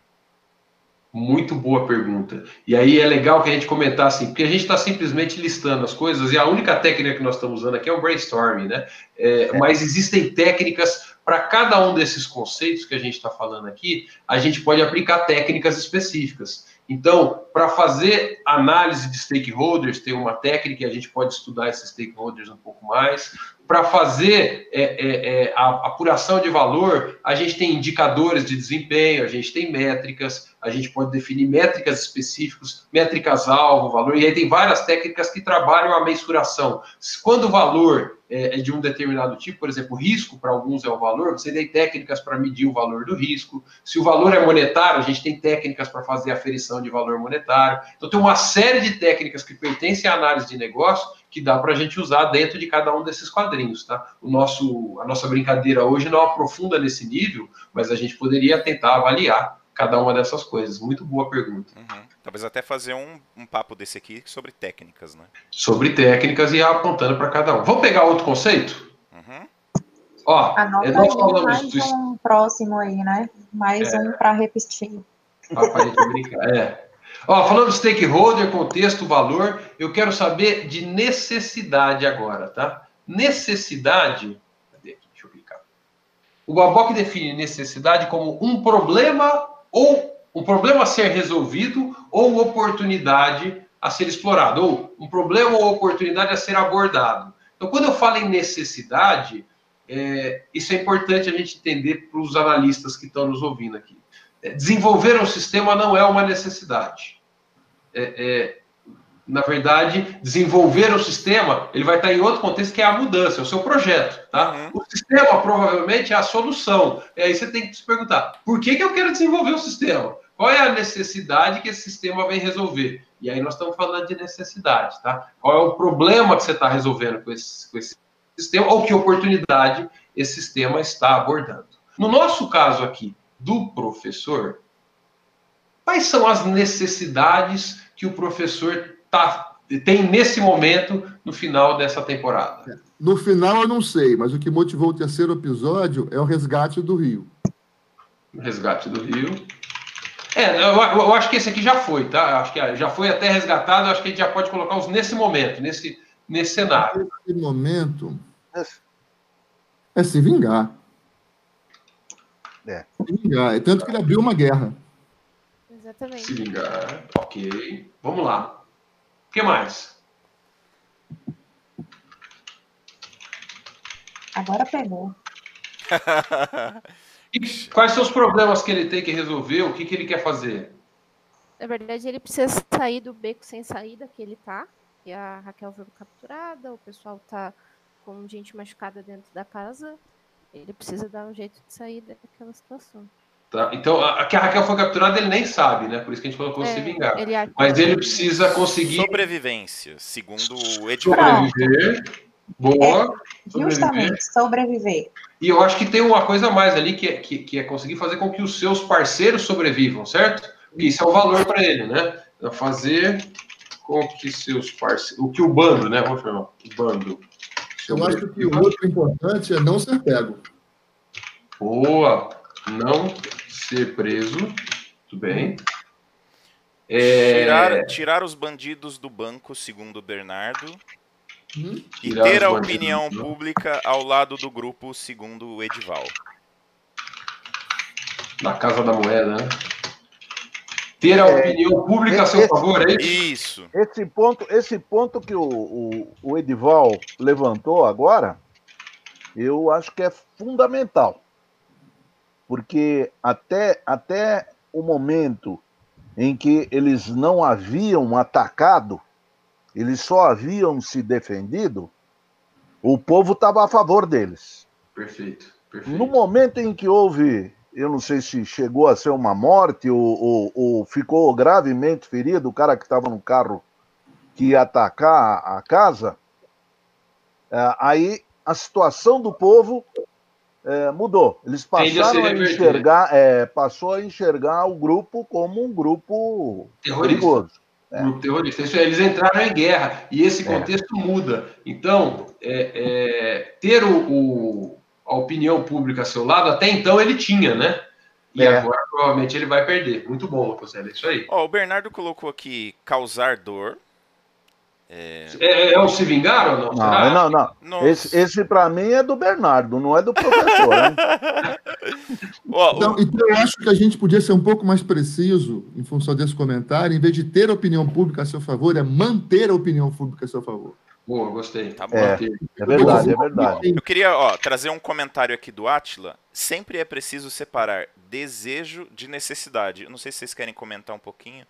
Muito boa pergunta. E aí é legal que a gente comentar assim, porque a gente está simplesmente listando as coisas e a única técnica que nós estamos usando aqui é o brainstorming, né? É, é. Mas existem técnicas para cada um desses conceitos que a gente está falando aqui, a gente pode aplicar técnicas específicas. Então, para fazer análise de stakeholders, tem uma técnica e a gente pode estudar esses stakeholders um pouco mais para fazer é, é, é, a apuração de valor, a gente tem indicadores de desempenho, a gente tem métricas, a gente pode definir métricas específicas, métricas-alvo, valor, e aí tem várias técnicas que trabalham a mensuração. Quando o valor é, é de um determinado tipo, por exemplo, risco para alguns é o valor, você tem técnicas para medir o valor do risco. Se o valor é monetário, a gente tem técnicas para fazer aferição de valor monetário. Então, tem uma série de técnicas que pertencem à análise de negócio que dá para a gente usar dentro de cada um desses quadrinhos, tá? O nosso, a nossa brincadeira hoje não aprofunda nesse nível, mas a gente poderia tentar avaliar cada uma dessas coisas. Muito boa pergunta. Uhum. Talvez até fazer um, um papo desse aqui sobre técnicas, né? Sobre técnicas e apontando para cada um. Vamos pegar outro conceito? Uhum. Ó, Anota nós falamos mais do... um próximo aí, né? Mais é. um para repetir. Ah, pra gente brincar, é. Ó, falando de stakeholder, contexto, valor, eu quero saber de necessidade agora, tá? Necessidade. Cadê aqui? Deixa eu clicar. O Babok define necessidade como um problema ou um problema a ser resolvido ou oportunidade a ser explorado, ou um problema ou oportunidade a ser abordado. Então, quando eu falo em necessidade, é, isso é importante a gente entender para os analistas que estão nos ouvindo aqui. É, desenvolver um sistema não é uma necessidade. É, é, na verdade, desenvolver o sistema, ele vai estar em outro contexto que é a mudança, é o seu projeto, tá? Uhum. O sistema provavelmente é a solução. E aí você tem que se perguntar, por que, que eu quero desenvolver o sistema? Qual é a necessidade que esse sistema vem resolver? E aí nós estamos falando de necessidade, tá? Qual é o problema que você está resolvendo com esse, com esse sistema ou que oportunidade esse sistema está abordando? No nosso caso aqui, do professor, quais são as necessidades que o professor tá, tem nesse momento no final dessa temporada? No final eu não sei, mas o que motivou o terceiro episódio é o resgate do Rio. O resgate do Rio. É, eu, eu, acho que esse aqui já foi, tá? Acho que já foi até resgatado, acho que a gente já pode colocar os nesse momento, nesse, nesse cenário. Nesse momento é se vingar. É. Se vingar. É tanto que ele abriu uma guerra. Exatamente. Se vingar. Ok. Vamos lá. O que mais? Agora pegou. [laughs] E quais são os problemas que ele tem que resolver? O que, que ele quer fazer? Na verdade, ele precisa sair do beco sem saída que ele tá. E a Raquel foi capturada, o pessoal tá com gente machucada dentro da casa. Ele precisa dar um jeito de sair daquela situação. Tá? Então, a, que a Raquel foi capturada, ele nem sabe, né? Por isso que a gente colocou é, se vingar. Ele Mas ele precisa conseguir. Sobrevivência, segundo o Edivar. Sobreviver. Boa. É, justamente, sobreviver. E eu acho que tem uma coisa a mais ali que é, que, que é conseguir fazer com que os seus parceiros sobrevivam, certo? Porque isso é o valor para ele, né? É fazer com que seus parceiros. O que o bando, né? Vamos chamar. O bando. Eu acho que o outro importante é não ser pego. Boa. Não ser preso. Tudo bem. É... Tirar, tirar os bandidos do banco, segundo o Bernardo. Hum? E ter a opinião pública ao lado do grupo, segundo o Edival. Na Casa da Moeda, né? Ter a é, opinião pública a seu esse, favor, é isso? Isso. Esse ponto, esse ponto que o, o, o Edival levantou agora, eu acho que é fundamental. Porque até, até o momento em que eles não haviam atacado, eles só haviam se defendido, o povo estava a favor deles. Perfeito, perfeito. No momento em que houve, eu não sei se chegou a ser uma morte ou, ou, ou ficou gravemente ferido, o cara que estava no carro que ia atacar a casa, é, aí a situação do povo é, mudou. Eles passaram a, enxergar, é, passou a enxergar o grupo como um grupo perigoso. É. Grupo terrorista. Isso, eles entraram em guerra e esse é. contexto é. muda. Então, é, é, ter o, o, a opinião pública a seu lado, até então ele tinha, né? E é. agora provavelmente ele vai perder. Muito bom, Lucas, é isso aí. Ó, o Bernardo colocou aqui causar dor. É... É, é, o se vingar ou não? Não, não, não. Esse, esse para mim é do Bernardo, não é do professor. Né? [laughs] então, então, eu acho que a gente podia ser um pouco mais preciso em função desse comentário, em vez de ter a opinião pública a seu favor, é manter a opinião pública a seu favor. Boa, gostei. Tá bom. É, é verdade, é verdade. Eu queria ó, trazer um comentário aqui do Atila. Sempre é preciso separar desejo de necessidade. Eu não sei se vocês querem comentar um pouquinho.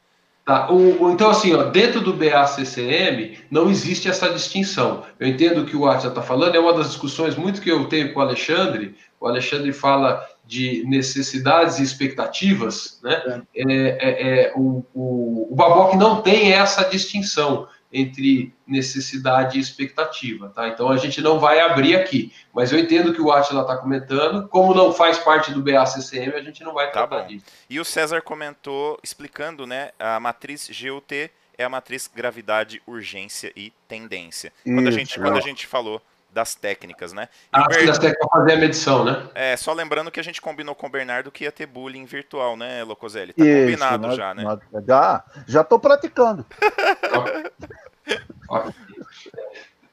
Tá, o, o, então, assim, ó, dentro do BACCM não existe essa distinção. Eu entendo que o Atila está falando, é uma das discussões muito que eu tenho com o Alexandre. O Alexandre fala de necessidades e expectativas, né? É. É, é, é o, o, o Baboc não tem essa distinção entre necessidade e expectativa, tá? Então a gente não vai abrir aqui, mas eu entendo que o Atila está comentando, como não faz parte do BACCM, a gente não vai tá tratar tá disso. E o César comentou, explicando, né, a matriz GUT é a matriz gravidade, urgência e tendência. Isso, quando, a gente, quando a gente falou das técnicas, né? E ah, Bernardo, das técnicas para fazer a medição, né? É, só lembrando que a gente combinou com o Bernardo que ia ter bullying virtual, né, Locoselli? Tá Isso, combinado nós, já, né? Nós, já, já tô praticando. [laughs]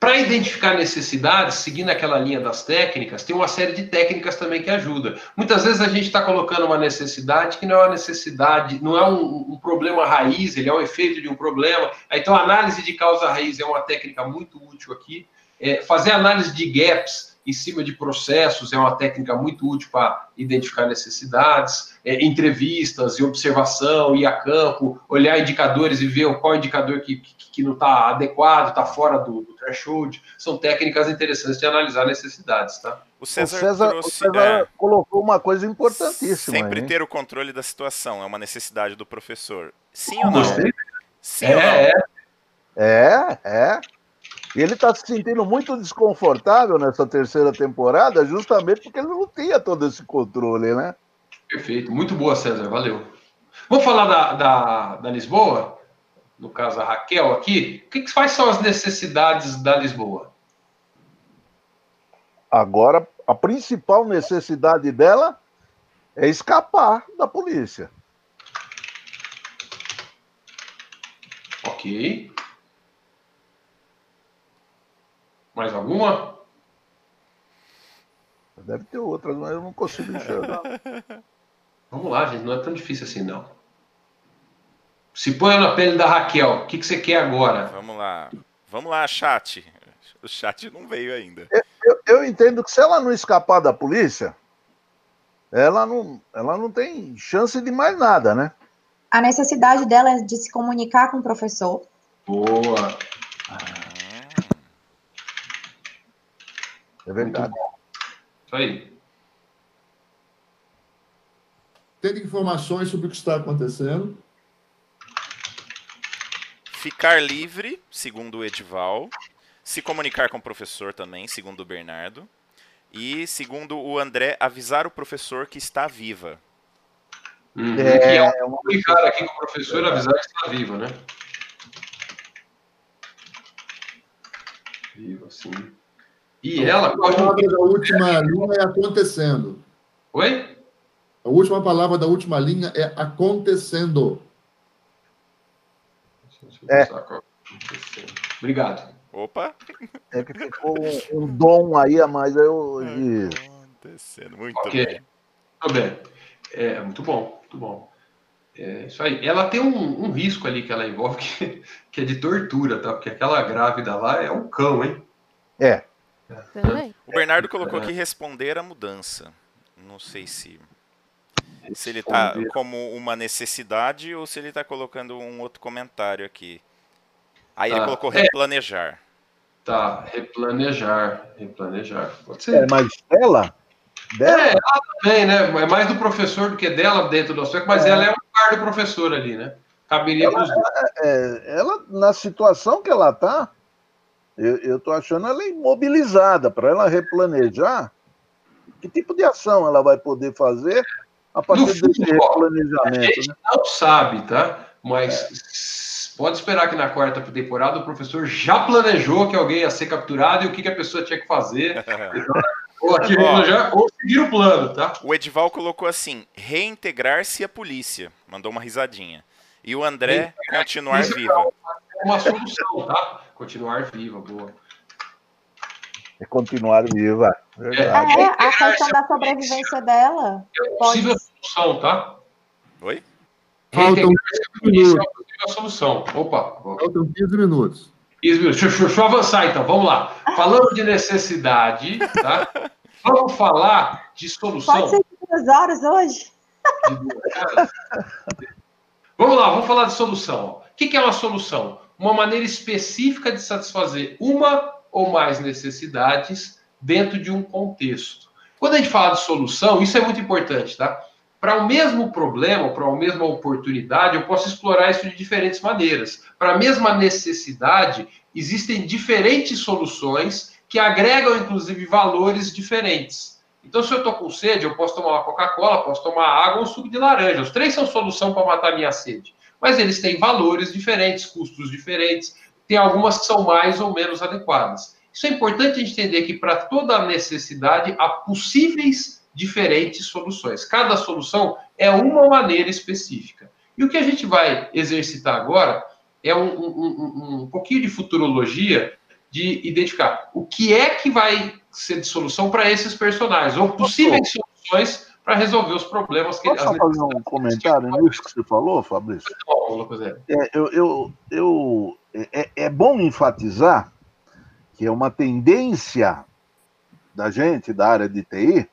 Para identificar necessidades, seguindo aquela linha das técnicas, tem uma série de técnicas também que ajuda. Muitas vezes a gente está colocando uma necessidade que não é uma necessidade, não é um, um, problema raiz, ele é um efeito de um problema. Então, análise de causa raiz é uma técnica muito útil aqui. É, fazer análise de gaps em cima de processos é uma técnica muito útil para identificar necessidades, é, entrevistas e observação, ir a campo, olhar indicadores e ver qual indicador que, que, que não está adequado, está fora do, do, threshold. São técnicas interessantes de analisar necessidades, tá? O César, o César, trouxe, o César é, colocou uma coisa importantíssima. Sempre hein? ter o controle da situação é uma necessidade do professor. Sim ou não? Sim é, ou não? É, é. E ele está se sentindo muito desconfortável nessa terceira temporada, justamente porque ele não tinha todo esse controle, né? Perfeito, muito boa, César, valeu. Vamos falar da, da, da Lisboa? No caso, a Raquel aqui. O que, que quais são as necessidades da Lisboa? Agora, a principal necessidade dela é escapar da polícia. Ok. Mais alguma? Deve ter outras, mas eu não consigo enxergar. [laughs] Vamos lá, gente, não é tão difícil assim, não. Se põe na pele da Raquel, o que, que você quer agora? Vamos lá. Vamos lá, chat. O chat não veio ainda. Eu, eu, eu, entendo que se ela não escapar da polícia, ela não, ela não tem chance de mais nada, né? A necessidade dela é de se comunicar com o professor. Boa. É verdade. Isso aí. Ter informações sobre o que está acontecendo. Ficar livre, segundo o Edival. Se comunicar com o professor também, segundo o Bernardo. E, segundo o André, avisar o professor que está viva. Uhum. É, é uma... comunicar aqui com o professor avisar que está viva, né? Viva, sim. E ela. A palavra da última linha é acontecendo. Oi? A última palavra da última linha é acontecendo. É. Obrigado. Opa! É que ficou um, dom aí a mais eu. Acontecendo, muito okay. bem. Muito bem. É, muito bom, muito bom. É, isso aí. Ela tem um, um, risco ali que ela envolve [laughs] que, que é de tortura, tá? Porque aquela grávida lá é um cão, hein? É. Também. O Bernardo colocou aqui responder a mudança. Não sei se se ele está como uma necessidade ou se ele está colocando um outro comentário aqui. Aí tá. ele colocou replanejar. Tá, replanejar, replanejar. Pode ser. É, mas ela? Dela? É, ela também, né? É mais do professor do que dela dentro do aspecto, mas é. ela é um par do professor ali, né? Caberia ela, é, ela, na situação que ela está, eu estou achando ela imobilizada. Para ela replanejar, que tipo de ação ela vai poder fazer a partir desse replanejamento? A gente né? não sabe, tá? Mas é. pode esperar que na quarta temporada o professor já planejou que alguém ia ser capturado e o que, que a pessoa tinha que fazer. [laughs] ou, aqui, já, ou seguir o plano, tá? O Edival colocou assim: reintegrar-se à polícia. Mandou uma risadinha. E o André continuar viva. Uma solução, tá? Continuar viva, boa. É continuar viva. É, é, a questão da sobrevivência dela. É possível pode... solução, tá? Oi? Faltam 15 minutos. É a solução. Opa. Faltam 15 minutos. 15 minutos. Deixa, deixa, deixa eu avançar então, vamos lá. Falando de necessidade, tá? Vamos falar de solução. Pode ser de duas horas hoje? vamos lá, vamos falar de solução. O que é uma solução? Uma maneira específica de satisfazer uma ou mais necessidades dentro de um contexto. Quando a gente fala de solução, isso é muito importante, tá? Para o mesmo problema, para a mesma oportunidade, eu posso explorar isso de diferentes maneiras. Para a mesma necessidade, existem diferentes soluções que agregam, inclusive, valores diferentes. Então, se eu estou com sede, eu posso tomar uma Coca-Cola, posso tomar água ou suco de laranja. Os três são solução para matar minha sede. Mas eles têm valores diferentes, custos diferentes, tem algumas que são mais ou menos adequadas. Isso é importante a gente entender que para toda necessidade há possíveis diferentes soluções. Cada solução é uma maneira específica. E o que a gente vai exercitar agora é um, um, um, um pouquinho de futurologia de identificar o que é que vai ser de solução para esses personagens, ou possíveis soluções para resolver os problemas que Posso fazer um comentário nisso que você falou, Fabrício? É, eu, eu, eu, é, é bom enfatizar que é uma tendência da gente, da área de TI,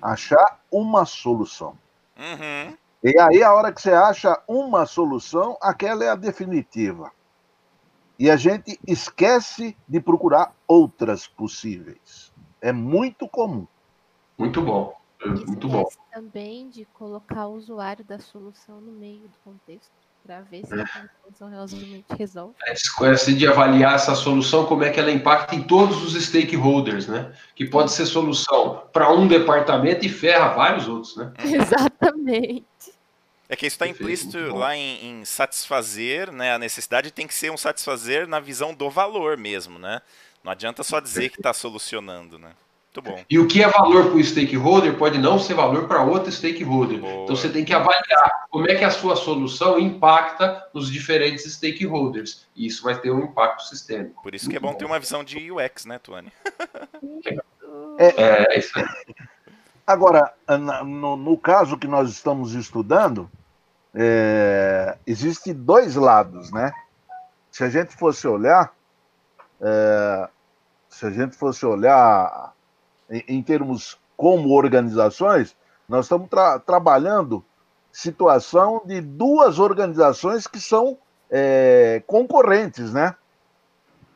achar uma solução. Uhum. E aí, a hora que você acha uma solução, aquela é a definitiva. E a gente esquece de procurar outras possíveis. É muito comum. Muito bom. Muito bom. também de colocar o usuário da solução no meio do contexto para ver se é. a solução realmente resolve. É, esquece de avaliar essa solução, como é que ela impacta em todos os stakeholders, né? Que pode ser solução para um departamento e ferra vários outros, né? [laughs] Exatamente. É que isso está implícito lá em, em, satisfazer, né? A necessidade tem que ser um satisfazer na visão do valor mesmo, né? Não adianta só dizer que está solucionando, né? Muito bom. E o que é valor para o stakeholder pode não ser valor para outro stakeholder. Boa. Então você tem que avaliar como é que a sua solução impacta nos diferentes stakeholders. E isso vai ter um impacto sistêmico. Por isso que é bom ter uma visão de UX, né, Tuane? É, é isso aí. Agora, no, no, caso que nós estamos estudando, é, existe dois lados, né? Se a gente fosse olhar, é, se a gente fosse olhar em, em termos como organizações, nós estamos tra trabalhando situação de duas organizações que são é, concorrentes, né?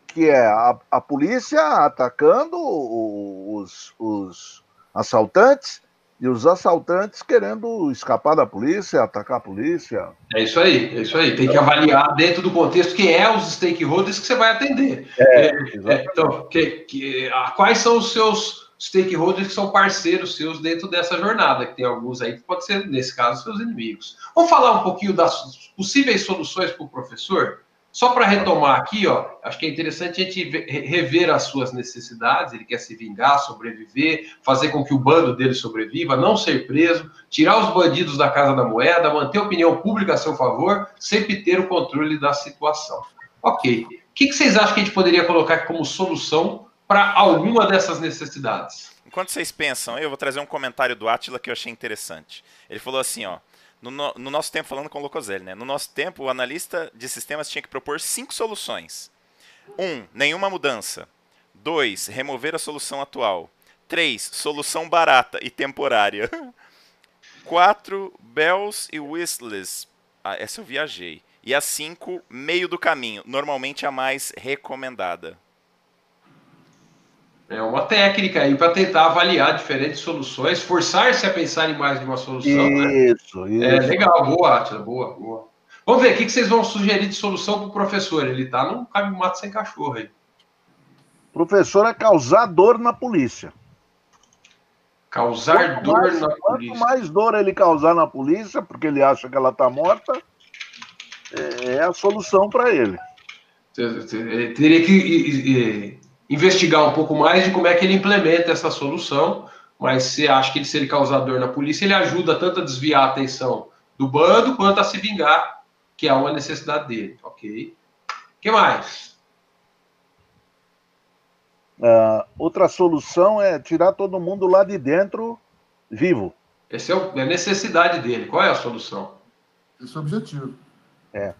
Que é a, a polícia atacando os, os assaltantes e os assaltantes querendo escapar da polícia, atacar a polícia. É isso aí, é isso aí. Tem que avaliar dentro do contexto quem é os stakeholders que você vai atender. É, é, então, que, que, a, quais são os seus stakeholders que são parceiros seus dentro dessa jornada, que tem alguns aí que pode ser, nesse caso, seus inimigos. Vamos falar um pouquinho das possíveis soluções para o professor? Só para retomar aqui, ó, acho que é interessante a gente rever as suas necessidades. Ele quer se vingar, sobreviver, fazer com que o bando dele sobreviva, não ser preso, tirar os bandidos da casa da moeda, manter a opinião pública a seu favor, sempre ter o controle da situação. Ok. O que vocês acham que a gente poderia colocar como solução para alguma dessas necessidades. Enquanto vocês pensam, eu vou trazer um comentário do Atila que eu achei interessante. Ele falou assim, ó. No, no, no nosso tempo, falando com o Locoselli, né? No nosso tempo, o analista de sistemas tinha que propor cinco soluções. Um, nenhuma mudança. Dois, remover a solução atual. Três, solução barata e temporária. [laughs] Quatro, bells e whistles. Ah, essa eu viajei. E a cinco, meio do caminho. Normalmente a mais recomendada. É uma técnica aí para tentar avaliar diferentes soluções, forçar-se a pensar em mais de uma solução. Isso, né? isso. É legal, boa, Atila, boa, boa. Vamos ver, o que vocês vão sugerir de solução para o professor? Ele está num caminho mato sem cachorro aí. Professor é causar dor na polícia. Causar quanto dor mais, na quanto polícia. Quanto mais dor ele causar na polícia, porque ele acha que ela está morta, é a solução para ele. Teria que investigar um pouco mais de como é que ele implementa essa solução, mas você acha que se ele causar dor na polícia, ele ajuda tanto a desviar a atenção do bando quanto a se vingar, que é uma necessidade dele, ok? O que mais? Uh, outra solução é tirar todo mundo lá de dentro vivo. Essa é, é a necessidade dele. Qual é a solução? Esse é o objetivo. É.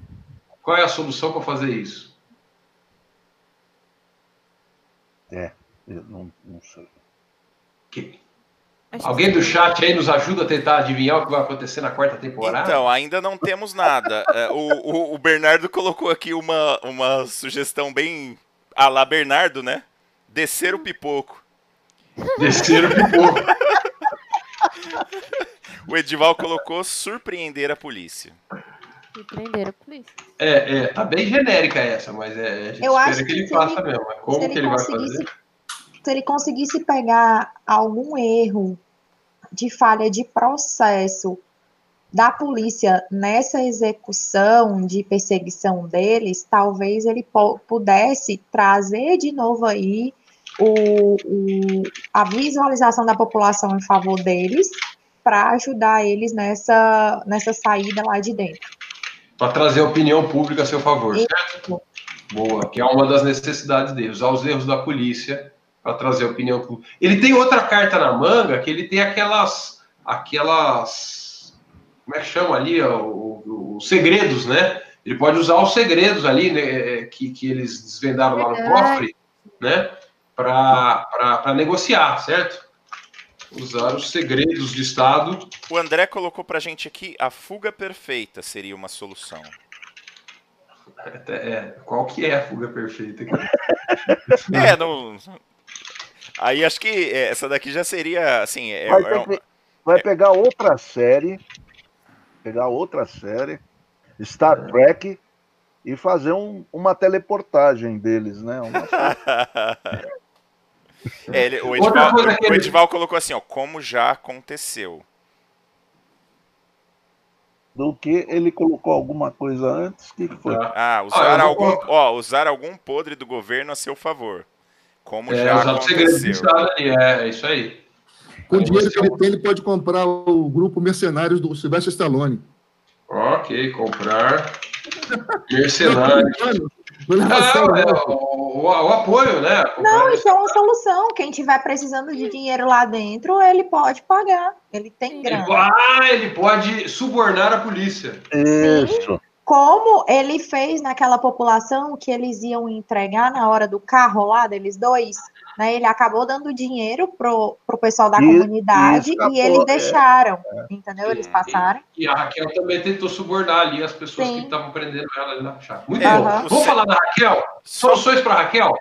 Qual é a solução para fazer isso? É, eu não, não sei. Que... Alguém do chat aí nos ajuda a tentar adivinhar o que vai acontecer na quarta temporada? Então, ainda não temos nada. É, o, o, o, Bernardo colocou aqui uma, uma sugestão bem a lá Bernardo, né? Descer o pipoco. Descer o pipoco. [laughs] o Edival colocou surpreender a polícia. Surpreender a polícia. É, é, tá bem genérica essa, mas é, a gente Eu espera acho que, que ele faça ele- mesmo. Como se que ele ele vai conseguisse- fazer? se ele conseguisse pegar algum erro de falha de processo da polícia nessa execução de perseguição deles, talvez ele pudesse trazer de novo aí o, o- a visualização da população em favor deles para ajudar eles nessa, nessa saída lá de dentro. Para trazer a opinião pública a seu favor, Isso. certo? Boa, que é uma das necessidades dele, usar os erros da polícia para trazer a opinião pública. Ele tem outra carta na manga, que ele tem aquelas. aquelas. Como é que chama ali? Os segredos, né? Ele pode usar os segredos ali, né? Que, que eles desvendaram lá no cofre, né? Para negociar, certo? Usar os segredos de Estado O André colocou pra gente aqui a fuga perfeita seria uma solução. É, qual que é a fuga perfeita? [laughs] É, não. Aí acho que é, essa daqui já seria assim. É, Vai, é um- vai pegar outra série, pegar outra série, Star Trek, e fazer um- uma teleportagem deles, né? [laughs] Uma- [laughs] É, ele- o, Outra Edival, coisa que o ele- Edival colocou assim, ó, como já aconteceu. do que ele colocou alguma coisa antes, o que que foi? Ah, Ah, usar vou algum, ó, usar algum podre do governo a seu favor. Como É, já aconteceu. Ali, é, é isso aí. Com o dinheiro que ele tem, ele pode comprar o grupo Mercenários do Sylvester Stallone. Ok, comprar. Mercenário. Não é, o, o- o apoio, né? Não, isso é uma solução. Quem tiver precisando de dinheiro lá dentro, ele pode pagar. Ele tem Ele- grana. Ah, ele pode subornar a polícia. Isso. Como ele fez naquela população que eles iam entregar na hora do carro lá deles dois, né? Ele acabou dando dinheiro pro, pro pessoal da E- comunidade e escapou, e eles é. deixaram, entendeu? Eles passaram. E a Raquel também tentou subornar ali as pessoas Sim. que estavam prendendo ela ali na chave. Muito É, bom. Aham. Vamos falar da Raquel? Soluções para Raquel?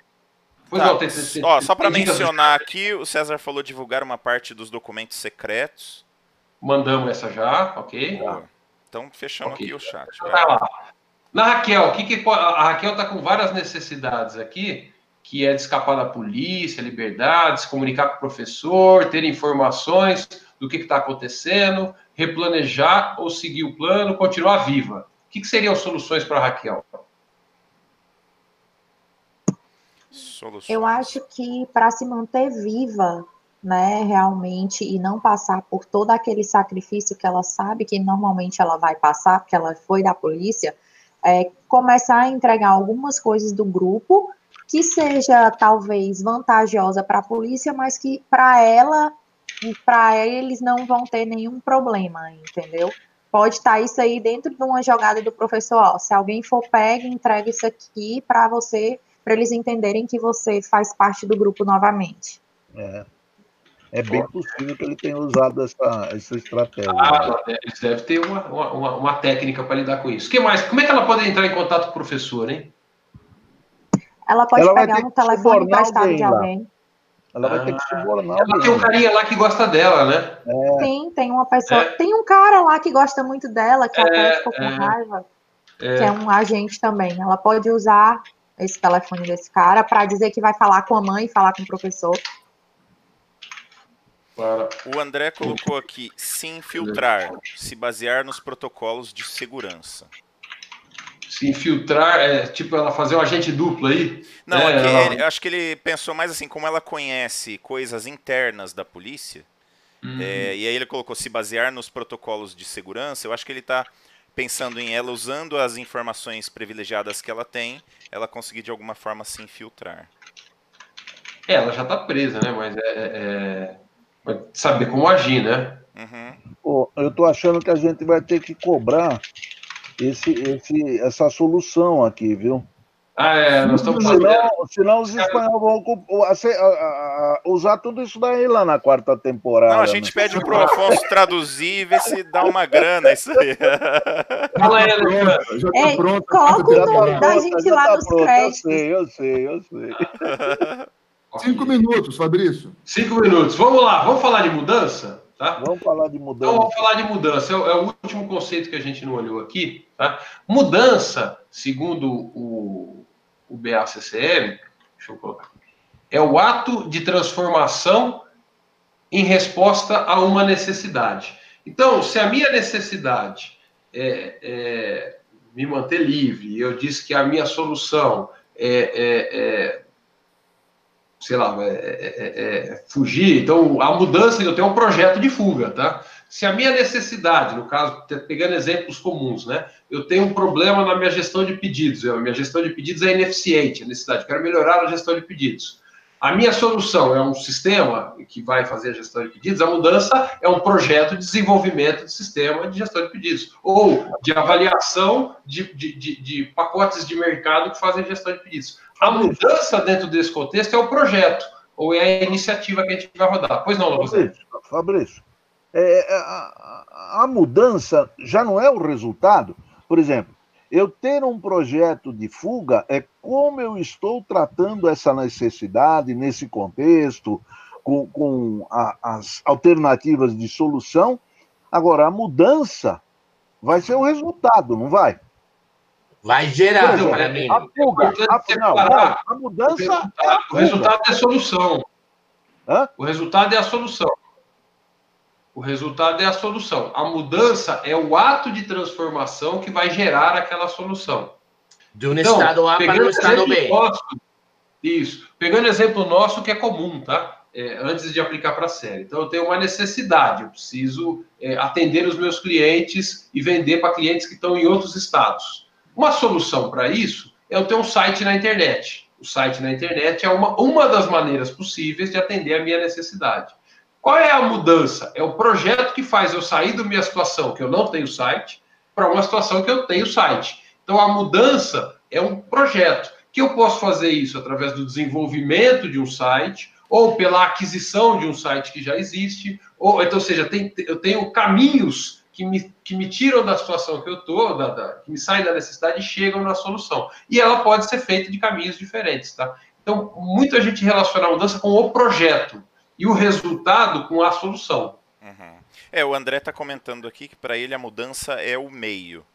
Tá, não, tem, tem- tem- ó, só para do mencionar aqui, o César falou divulgar uma parte dos documentos secretos. Mandamos essa já, ok? Boa. Então fechamos Ok. aqui o chat. Vai. tá lá. Na Raquel, o que que a Raquel está com várias necessidades aqui, que é de escapar da polícia, liberdade, se comunicar com o professor, ter informações do que está acontecendo, replanejar ou seguir o plano, continuar viva. O que, que seriam soluções para a Raquel? Soluções. Eu acho que para se manter viva, né, realmente, e não passar por todo aquele sacrifício que ela sabe que normalmente ela vai passar, porque ela foi da polícia, é começar a entregar algumas coisas do grupo que seja talvez vantajosa para a polícia, mas que para ela e para eles não vão ter nenhum problema, entendeu? Pode estar isso aí dentro de uma jogada do professor. Ó, se alguém for pega, entrega isso aqui para você, para eles entenderem que você faz parte do grupo novamente. É. É bem possível que ele tenha usado essa, essa estratégia. Ah, eles devem ter uma, uma, uma técnica para lidar com isso. O que mais? Como é que ela pode entrar em contato com o professor, hein? Ela pode Ela pegar que telefone emprestado alguém de lá. alguém. Ela vai ter que subornar Ela tem um carinha lá que gosta dela, né? Tem, tem uma pessoa, É. tem um cara lá que gosta muito dela, que até ficou com é. raiva, É. que é um agente também. Ela pode usar esse telefone desse cara para dizer que vai falar com a mãe, falar com o professor. Para- O André colocou aqui se infiltrar, se basear nos protocolos de segurança. Se infiltrar, é, tipo ela fazer um agente duplo aí. Não, É, é que ela- ele- eu acho que ele pensou mais assim, como ela conhece coisas internas da polícia, Hum. é, e aí ele colocou se basear nos protocolos de segurança, eu acho que ele está pensando em ela usando as informações privilegiadas que ela tem, ela conseguir de alguma forma se infiltrar. É, ela já tá presa, né? Mas é, é- é- vai saber como agir, né? Uhum. Pô, eu tô achando que a gente vai ter que cobrar esse, esse, essa solução aqui, viu? Ah, é, nós estamos fazendo. Senão, senão os espanhóis vão cu- ace- a- a- a- usar tudo isso daí lá na quarta temporada. Não, a gente né? pede pro Afonso traduzir e ver se dá uma grana isso aí. [laughs] Fala aí, Alexandre. Pronto, já tá pronto. coloca o Já tá nome da gente lá tá nos créditos. Eu sei, eu sei, eu sei. [laughs] Cinco minutos, Fabrício. Cinco minutos. Vamos lá, vamos falar de mudança? Tá? Vamos falar de mudança. Então, vamos falar de mudança. É o, é o último conceito que a gente não olhou aqui. Tá? Mudança, segundo o, o BACCM, deixa eu colocar aqui, é o ato de transformação em resposta a uma necessidade. Então, se a minha necessidade é, é me manter livre, eu disse que a minha solução é, é, é sei lá, é, é, é, fugir. Então, a mudança, eu tenho um projeto de fuga, tá? Se a minha necessidade, no caso, pegando exemplos comuns, né? Eu tenho um problema na minha gestão de pedidos, a minha gestão de pedidos é ineficiente, a necessidade, quero melhorar a gestão de pedidos. A minha solução é um sistema que vai fazer a gestão de pedidos, a mudança é um projeto de desenvolvimento de sistema de gestão de pedidos, ou de avaliação de, de, de, de pacotes de mercado que fazem gestão de pedidos. A mudança dentro desse contexto é o projeto, ou é a iniciativa que a gente vai rodar. Pois não, Fabrício, Fabrício é, é, a, a mudança já não é o resultado. Por exemplo, eu ter um projeto de fuga é como eu estou tratando essa necessidade nesse contexto, com, com a, as alternativas de solução. Agora, a mudança vai ser o resultado, não vai? Vai gerar, para mim. A fuga, a, não, a mudança. O resultado, é, a é a solução. Hã? O resultado é a solução. O resultado é a solução. A mudança é o ato de transformação que vai gerar aquela solução. De um então, estado A para um estado B. Nosso, isso. Pegando exemplo nosso que é comum, tá? É, antes de aplicar para a série. Então, eu tenho uma necessidade, eu preciso é, atender os meus clientes e vender para clientes que estão em outros estados. Uma solução para isso é eu ter um site na internet. O site na internet é uma, uma das maneiras possíveis de atender a minha necessidade. Qual é a mudança? É o projeto que faz eu sair da minha situação que eu não tenho site para uma situação que eu tenho site. Então a mudança é um projeto que eu posso fazer isso através do desenvolvimento de um site ou pela aquisição de um site que já existe, ou então, ou seja, tem, eu tenho caminhos que me, que me tiram da situação que eu estou, que me saem da necessidade e chegam na solução. E ela pode ser feita de caminhos diferentes, tá? Então, muita gente relaciona a mudança com o projeto e o resultado com a solução. Uhum. É, o André está comentando aqui que para ele a mudança é o meio.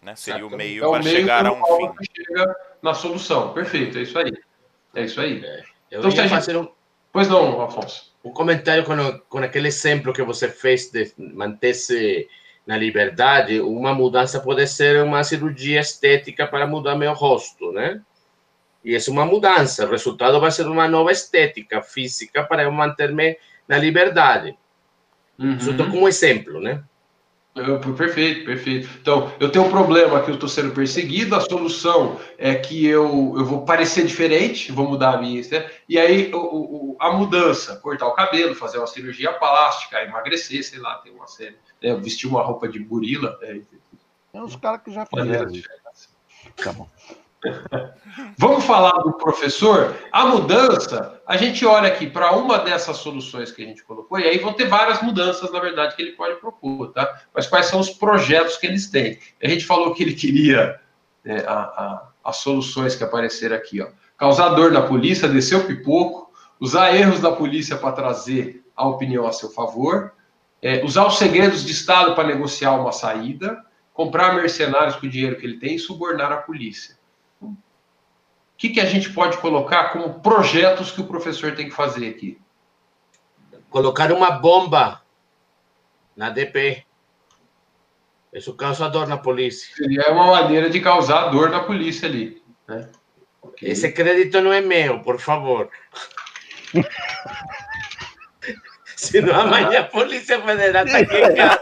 Né? Seria o meio é para chegar a um fim. Chega na solução. Perfeito, é isso aí. É isso aí. É. Eu então, ia fazer um... Pois não, Afonso. Um comentário com, com aquele exemplo que você fez de manter-se na liberdade. Uma mudança pode ser uma cirurgia estética para mudar meu rosto, né? E é uma mudança. O resultado vai ser uma nova estética física para eu manter-me na liberdade. Uhum. Isso estou como exemplo, né? Perfeito, perfeito. Então, eu tenho um problema que eu estou sendo perseguido, a solução é que eu, eu vou parecer diferente, vou mudar a minha. Né? E aí, o, o, a mudança, cortar o cabelo, fazer uma cirurgia plástica, emagrecer, sei lá, tem uma série. Né? Vestir uma roupa de gorila. É, tem uns caras que já fizeram isso. Tá bom. [laughs] Vamos falar do professor? A mudança, a gente olha aqui para uma dessas soluções que a gente colocou, e aí vão ter várias mudanças, na verdade, que ele pode propor, tá? Mas quais são os projetos que eles têm? A gente falou que ele queria é, a, a, as soluções que apareceram aqui, ó. Causar dor na polícia, descer o pipoco, usar erros da polícia para trazer a opinião a seu favor, é, usar os segredos de Estado para negociar uma saída, comprar mercenários com o dinheiro que ele tem e subornar a polícia que, que a gente pode colocar como projetos que o professor tem que fazer aqui? Colocar uma bomba na DP. Isso causa dor na polícia. Seria uma maneira de causar dor na polícia ali. Né? Okay. Esse crédito não é meu, por favor. [laughs] Senão amanhã a Polícia Federal está aqui em [laughs] casa.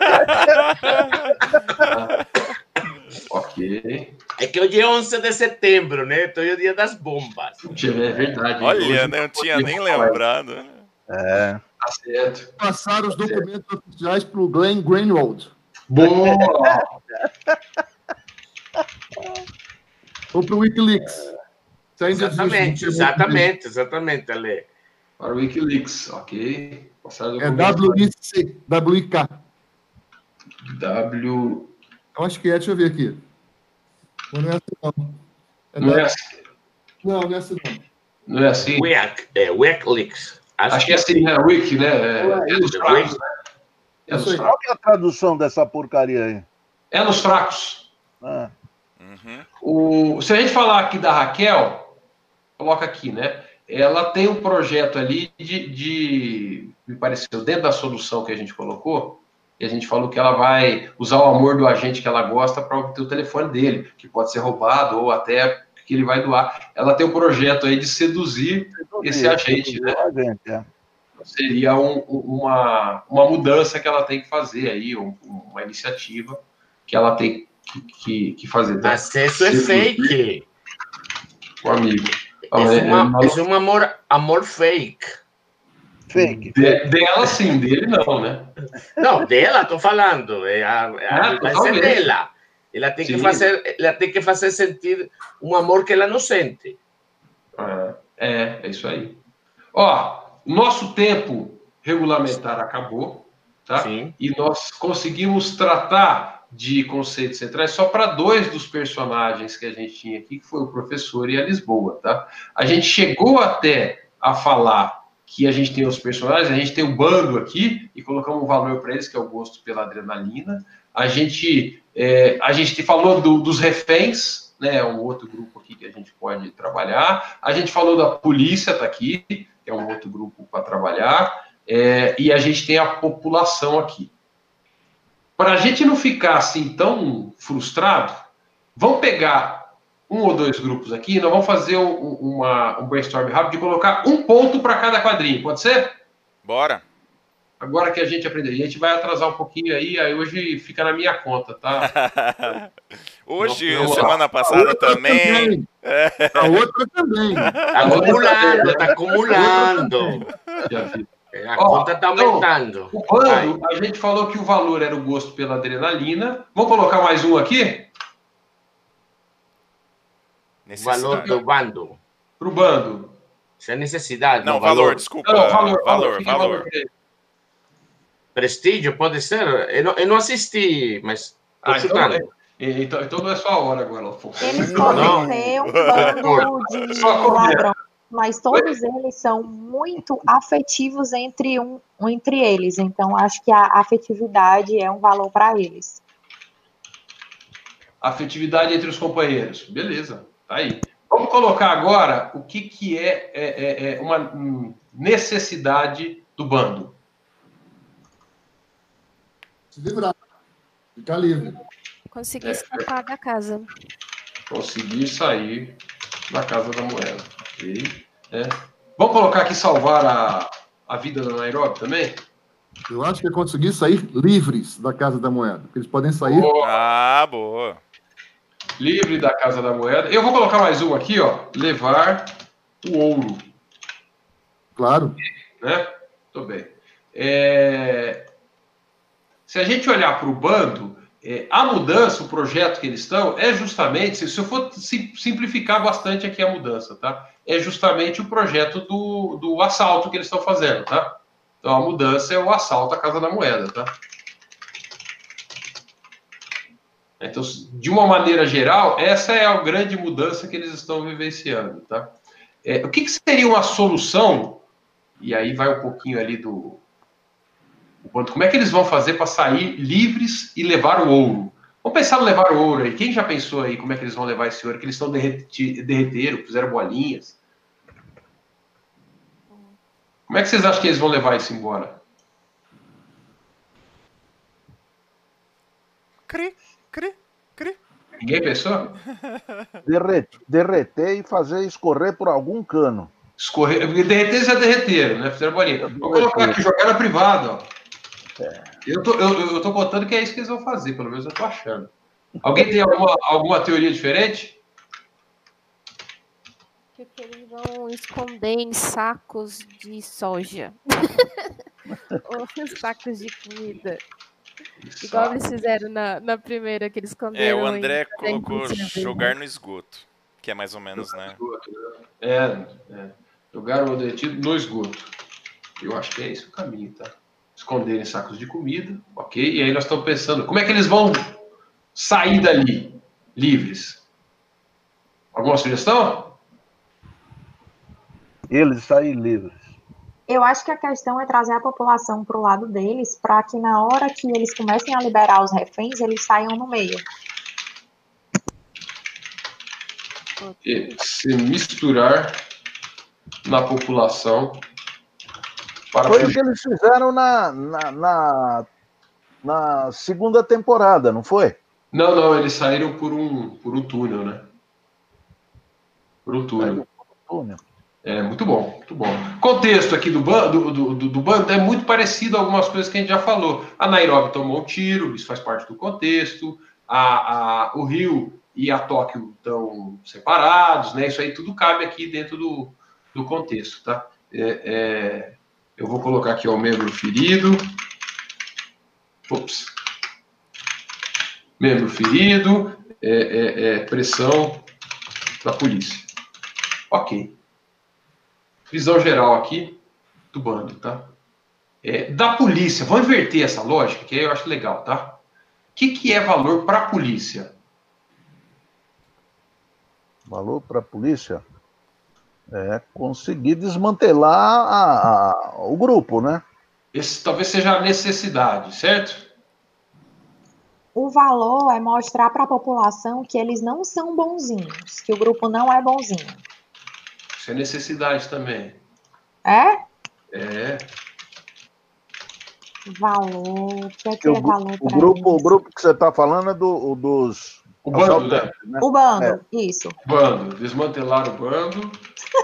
Ok. É que hoje é 11 de setembro, né? Então é o dia das bombas. É verdade. Olha, né? Eu tinha nem lembrado. É. Tá certo. Passaram os documentos oficiais para o Glenn Greenwald. Boa! Ou para o Wikileaks. Exatamente, exatamente, exatamente, Ale. Para o Wikileaks, ok. Passaram é WIC, WIK. W. Eu acho que é, deixa eu ver aqui. Ou não é assim, não. É não, é assim. não, não é assim, não. Não é assim? WEC, é WECLIX. Acho, Acho que é assim, né? Né? É, é dos fracos, né? É nos. Qual é a tradução dessa porcaria aí? É nos fracos. Ah. Uhum. O, se a gente falar aqui da Raquel, coloca aqui, né? Ela tem um projeto ali de, de me pareceu, dentro da solução que a gente colocou, e a gente falou que ela vai usar o amor do agente que ela gosta para obter o telefone dele, que pode ser roubado ou até que ele vai doar. Ela tem um projeto aí de seduzir, seduzir esse agente, né? Agente, é. Seria um, uma, uma mudança que ela tem que fazer aí, um, uma iniciativa que ela tem que, que, que fazer. Tá? Acesso é fake. O amigo. É, uma, é um amor, amor fake. Fake. De, dela sim, dele não, né? Não, dela, tô falando. É a, a, ah, vai ser dela. Ela tem, que fazer, ela tem que fazer sentir um amor que ela não sente. É, é, é isso aí. Ó, nosso tempo regulamentar acabou, tá? Sim. E nós conseguimos tratar de conceitos centrais só para dois dos personagens que a gente tinha aqui, que foi o professor e a Lisboa, tá? A gente chegou até a falar que a gente tem os personagens, a gente tem o bando aqui e colocamos um valor para eles, que é o gosto pela adrenalina. A gente, é, a gente falou do, dos reféns, né, um outro grupo aqui que a gente pode trabalhar. A gente falou da polícia, está aqui, que é um outro grupo para trabalhar. É, e a gente tem a população aqui. Para a gente não ficar assim tão frustrado, vamos pegar um ou dois grupos aqui, nós vamos fazer um, uma, um brainstorm rápido de colocar um ponto para cada quadrinho, pode ser? Bora. Agora que a gente aprendeu, a gente vai atrasar um pouquinho aí, aí hoje fica na minha conta, tá? [laughs] hoje, não, semana passada também. também. É. A outra também. Tá acumulando, tá acumulando. A Ó, conta tá então, aumentando. Então, o bando, a gente falou que o valor era o gosto pela adrenalina. Vamos colocar mais um aqui? Valor do bando. Para o bando. Isso é necessidade. Não, valor, valor, desculpa. Não, valor, valor. valor, valor. Prestígio pode ser. Eu não, eu não assisti, mas. Ah, então, é, então, então, não é só a hora agora, Afonso. Eles podem ter um bando de ladrão, mas todos eles são muito afetivos entre, um, entre eles. Então, acho que a afetividade é um valor para eles. Afetividade entre os companheiros. Beleza. Tá aí. Vamos colocar agora o que, que é, é, é, é uma necessidade do bando. Se livrar. Ficar livre. Conseguir é, escapar da casa. Conseguir sair da casa da moeda. É. Vamos colocar aqui salvar a, a vida da Nairobi também? Eu acho que é conseguir sair livres da casa da moeda. Eles podem sair. Boa. Ah, boa livre da Casa da Moeda. Eu vou colocar mais um aqui, ó. Levar o ouro. Claro. Né? Muito bem. É... Se a gente olhar para o bando, é, a mudança, o projeto que eles estão, é justamente, se eu for simplificar bastante aqui a mudança, tá? É justamente o projeto do, do assalto que eles estão fazendo, tá? Então a mudança é o assalto à Casa da Moeda, tá? Então, de uma maneira geral, essa é a grande mudança que eles estão vivenciando, tá? É, o que, que, seria uma solução? E aí vai um pouquinho ali do como é que eles vão fazer para sair livres e levar o ouro? Vamos pensar no levar o ouro aí. Quem já pensou aí como é que eles vão levar esse ouro? Que eles estão derreteram, fizeram bolinhas. Como é que vocês acham que eles vão levar isso embora? Cri. Cri, cri. Ninguém pensou? [laughs] Derreter, derreter e fazer escorrer por algum cano. Escorrer, porque derreter já derreteram, né? Fizeram bolinha. Vou colocar aqui, jogar na privada, ó. É. Eu, tô, eu, eu tô botando que é isso que eles vão fazer, pelo menos eu tô achando. Alguém tem alguma, alguma teoria diferente? Que eles vão esconder em sacos de soja. [laughs] Ou sacos de comida. Igual eles fizeram na, na primeira que eles esconderam. É, o André colocou jogar no esgoto, que é mais ou menos, né? É, é. Jogar o derretido no esgoto. Eu acho que é esse o caminho, tá? Esconder em sacos de comida, ok? E aí nós estamos pensando, como é que eles vão sair dali livres? Alguma sugestão? Eles saem livres. Eu acho que a questão é trazer a população para o lado deles, para que na hora que eles comecem a liberar os reféns, eles saiam no meio. Se misturar na população. Para Foi o que eles fizeram na, na, na, na segunda temporada, não foi? Não, não, eles saíram por um, por um túnel, né? Por um túnel. É, muito bom, muito bom. Contexto aqui do bando do, do, do, bando é muito parecido a algumas coisas que a gente já falou. A Nairobi tomou um tiro, isso faz parte do contexto. A, a, o Rio e a Tóquio estão separados, né? Isso aí tudo cabe aqui dentro do, do contexto, tá? É, é, eu vou colocar aqui o membro ferido. Ops. Membro ferido, é, é, é pressão da polícia. Ok. Visão geral aqui do bando, tá? É, da polícia, vamos inverter essa lógica, que aí eu acho legal, tá? O que, que é valor para a polícia? Valor para a polícia? É conseguir desmantelar a, a, o grupo, né? Esse talvez seja a necessidade, certo? O valor é mostrar para a população que eles não são bonzinhos, que o grupo não é bonzinho. Isso é necessidade também. É? É. Valor. O que é, que é valor o grupo, o grupo que você está falando é do, dos. O bando, né? né? O bando, é. isso. Bando. Desmantelar o bando,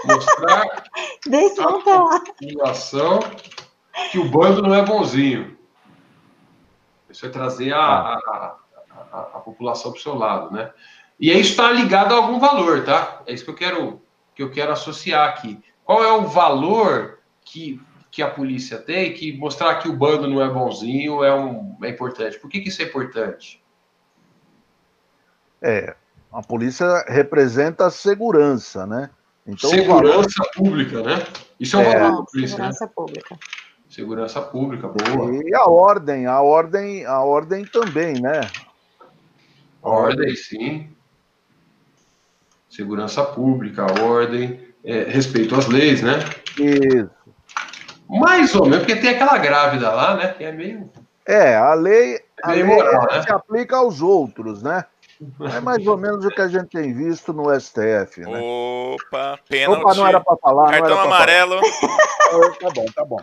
mostrar [laughs] Desmantelar. a população que o bando não é bonzinho. Isso é trazer a, ah. a, a, a população para o seu lado, né? E isso está ligado a algum valor, tá? É isso que eu quero que eu quero associar aqui. Qual é o valor que, que a polícia tem que mostrar que o bando não é bonzinho é, um, é importante? Por que, que isso é importante? É, a polícia representa a segurança, né? Então, segurança valor... pública, né? Isso é um é, valor da polícia. Né? Segurança né? pública. Segurança pública, boa. E a ordem, a ordem, a ordem também, né? Ordem, sim segurança pública, ordem, é, respeito às leis, né? Isso. Mais ou menos, porque tem aquela grávida lá, né? Que é meio. É, a lei, é a lei moral, né? se aplica aos outros, né? É mais ou menos o que a gente tem visto no STF, né? Opa, pênalti. Opa, não era para falar. Cartão amarelo. [laughs] tá bom, tá bom.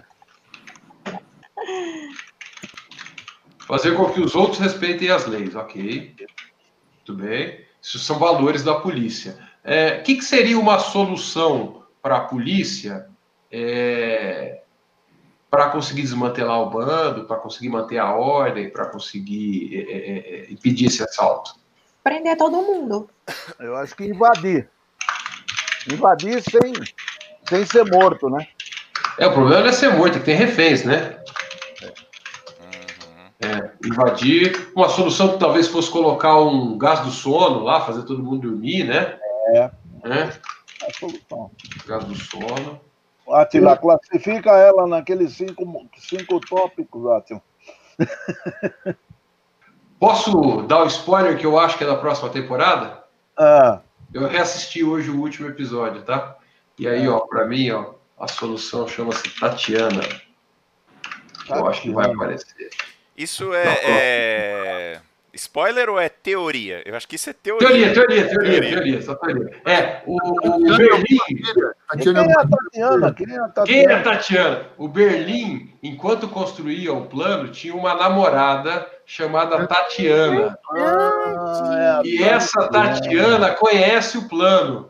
Fazer com que os outros respeitem as leis, ok. Muito bem. Isso são valores da polícia. O é, que, que, seria uma solução para a polícia é, para conseguir desmantelar o bando, para conseguir manter a ordem, para conseguir é, é, é, impedir esse assalto? Prender todo mundo. Eu acho que invadir. Invadir sem, sem ser morto, né? É, o problema não é ser morto, é que tem reféns, né? Invadir. Uma solução que talvez fosse colocar um gás do sono lá, fazer todo mundo dormir, né? É. é. A solução. Gás do sono. Atila, classifica ela naqueles cinco, cinco tópicos, Atila. Posso dar o spoiler que eu acho que é da próxima temporada? Ah. Eu reassisti hoje o último episódio, tá? E aí, ó, pra mim, ó, a solução chama-se Tatiana. Tatiana. Eu acho que vai aparecer. Isso é, é, Spoiler ou é teoria? Eu acho que isso é teoria. Teoria, teoria, teoria, teoria, só teoria. É, o, o Berlim. Quem é a Tatiana? Quem é a Tatiana? Quem é a Tatiana? O Berlim, enquanto construía o plano, tinha uma namorada chamada Tatiana. Ah, é e essa Tatiana conhece o plano.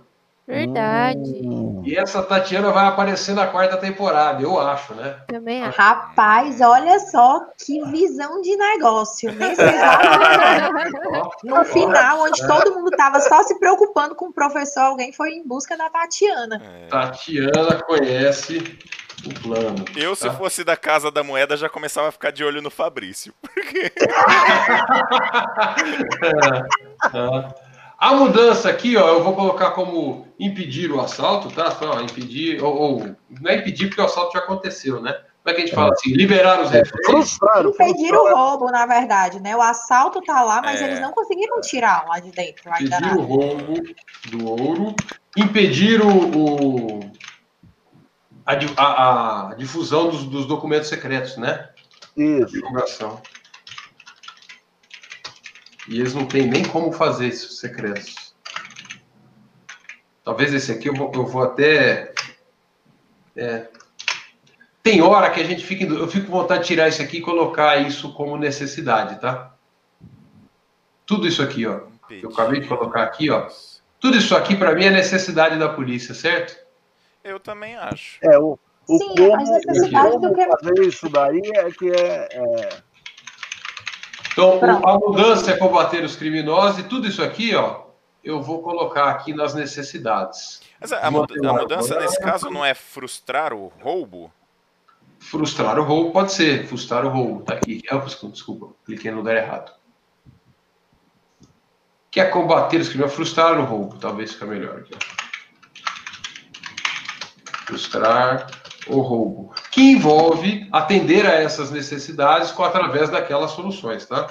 Verdade. Hum. E essa Tatiana vai aparecer na quarta temporada, eu acho, né? Também acho. Rapaz, olha só que visão de negócio. Nesse [laughs] no final, onde todo mundo estava só se preocupando com o professor, alguém foi em busca da Tatiana. É. Tatiana conhece o plano. Eu, tá? se fosse da Casa da Moeda, já começava a ficar de olho no Fabrício. Porque... [laughs] é, tá. A mudança aqui, ó, eu vou colocar como impedir o assalto, tá? Só impedir, ou, ou não é impedir porque o assalto já aconteceu, né? Como é que a gente fala assim? Liberar os reféns. Frustrar, Impedir o roubo, na verdade, né? O assalto tá lá, mas é. eles não conseguiram tirar lá de dentro. Impedir o roubo do ouro. Impedir o, o, a, a, a difusão dos, dos, documentos secretos, né? Isso. Divulgação. E eles não têm nem como fazer esses secretos. Talvez esse aqui eu vou, eu vou até. É, tem hora que a gente fica. Eu fico com vontade de tirar isso aqui e colocar isso como necessidade, tá? Tudo isso aqui, ó. Eu acabei de colocar aqui, ó. Tudo isso aqui, para mim, é necessidade da polícia, certo? Eu também acho. É, o, o Sim, como, necessidade do que... fazer isso daí é que é... é... Então, Pronto. a mudança é combater os criminosos e tudo isso aqui, ó, eu vou colocar aqui nas necessidades. Mas a, a mudança, nesse caso, não é frustrar o roubo? Frustrar o roubo pode ser, frustrar o roubo. Tá aqui. Desculpa, cliquei no lugar errado. Quer é combater os criminosos, frustrar o roubo, talvez fica melhor aqui. Frustrar o roubo, que envolve atender a essas necessidades com através daquelas soluções, tá?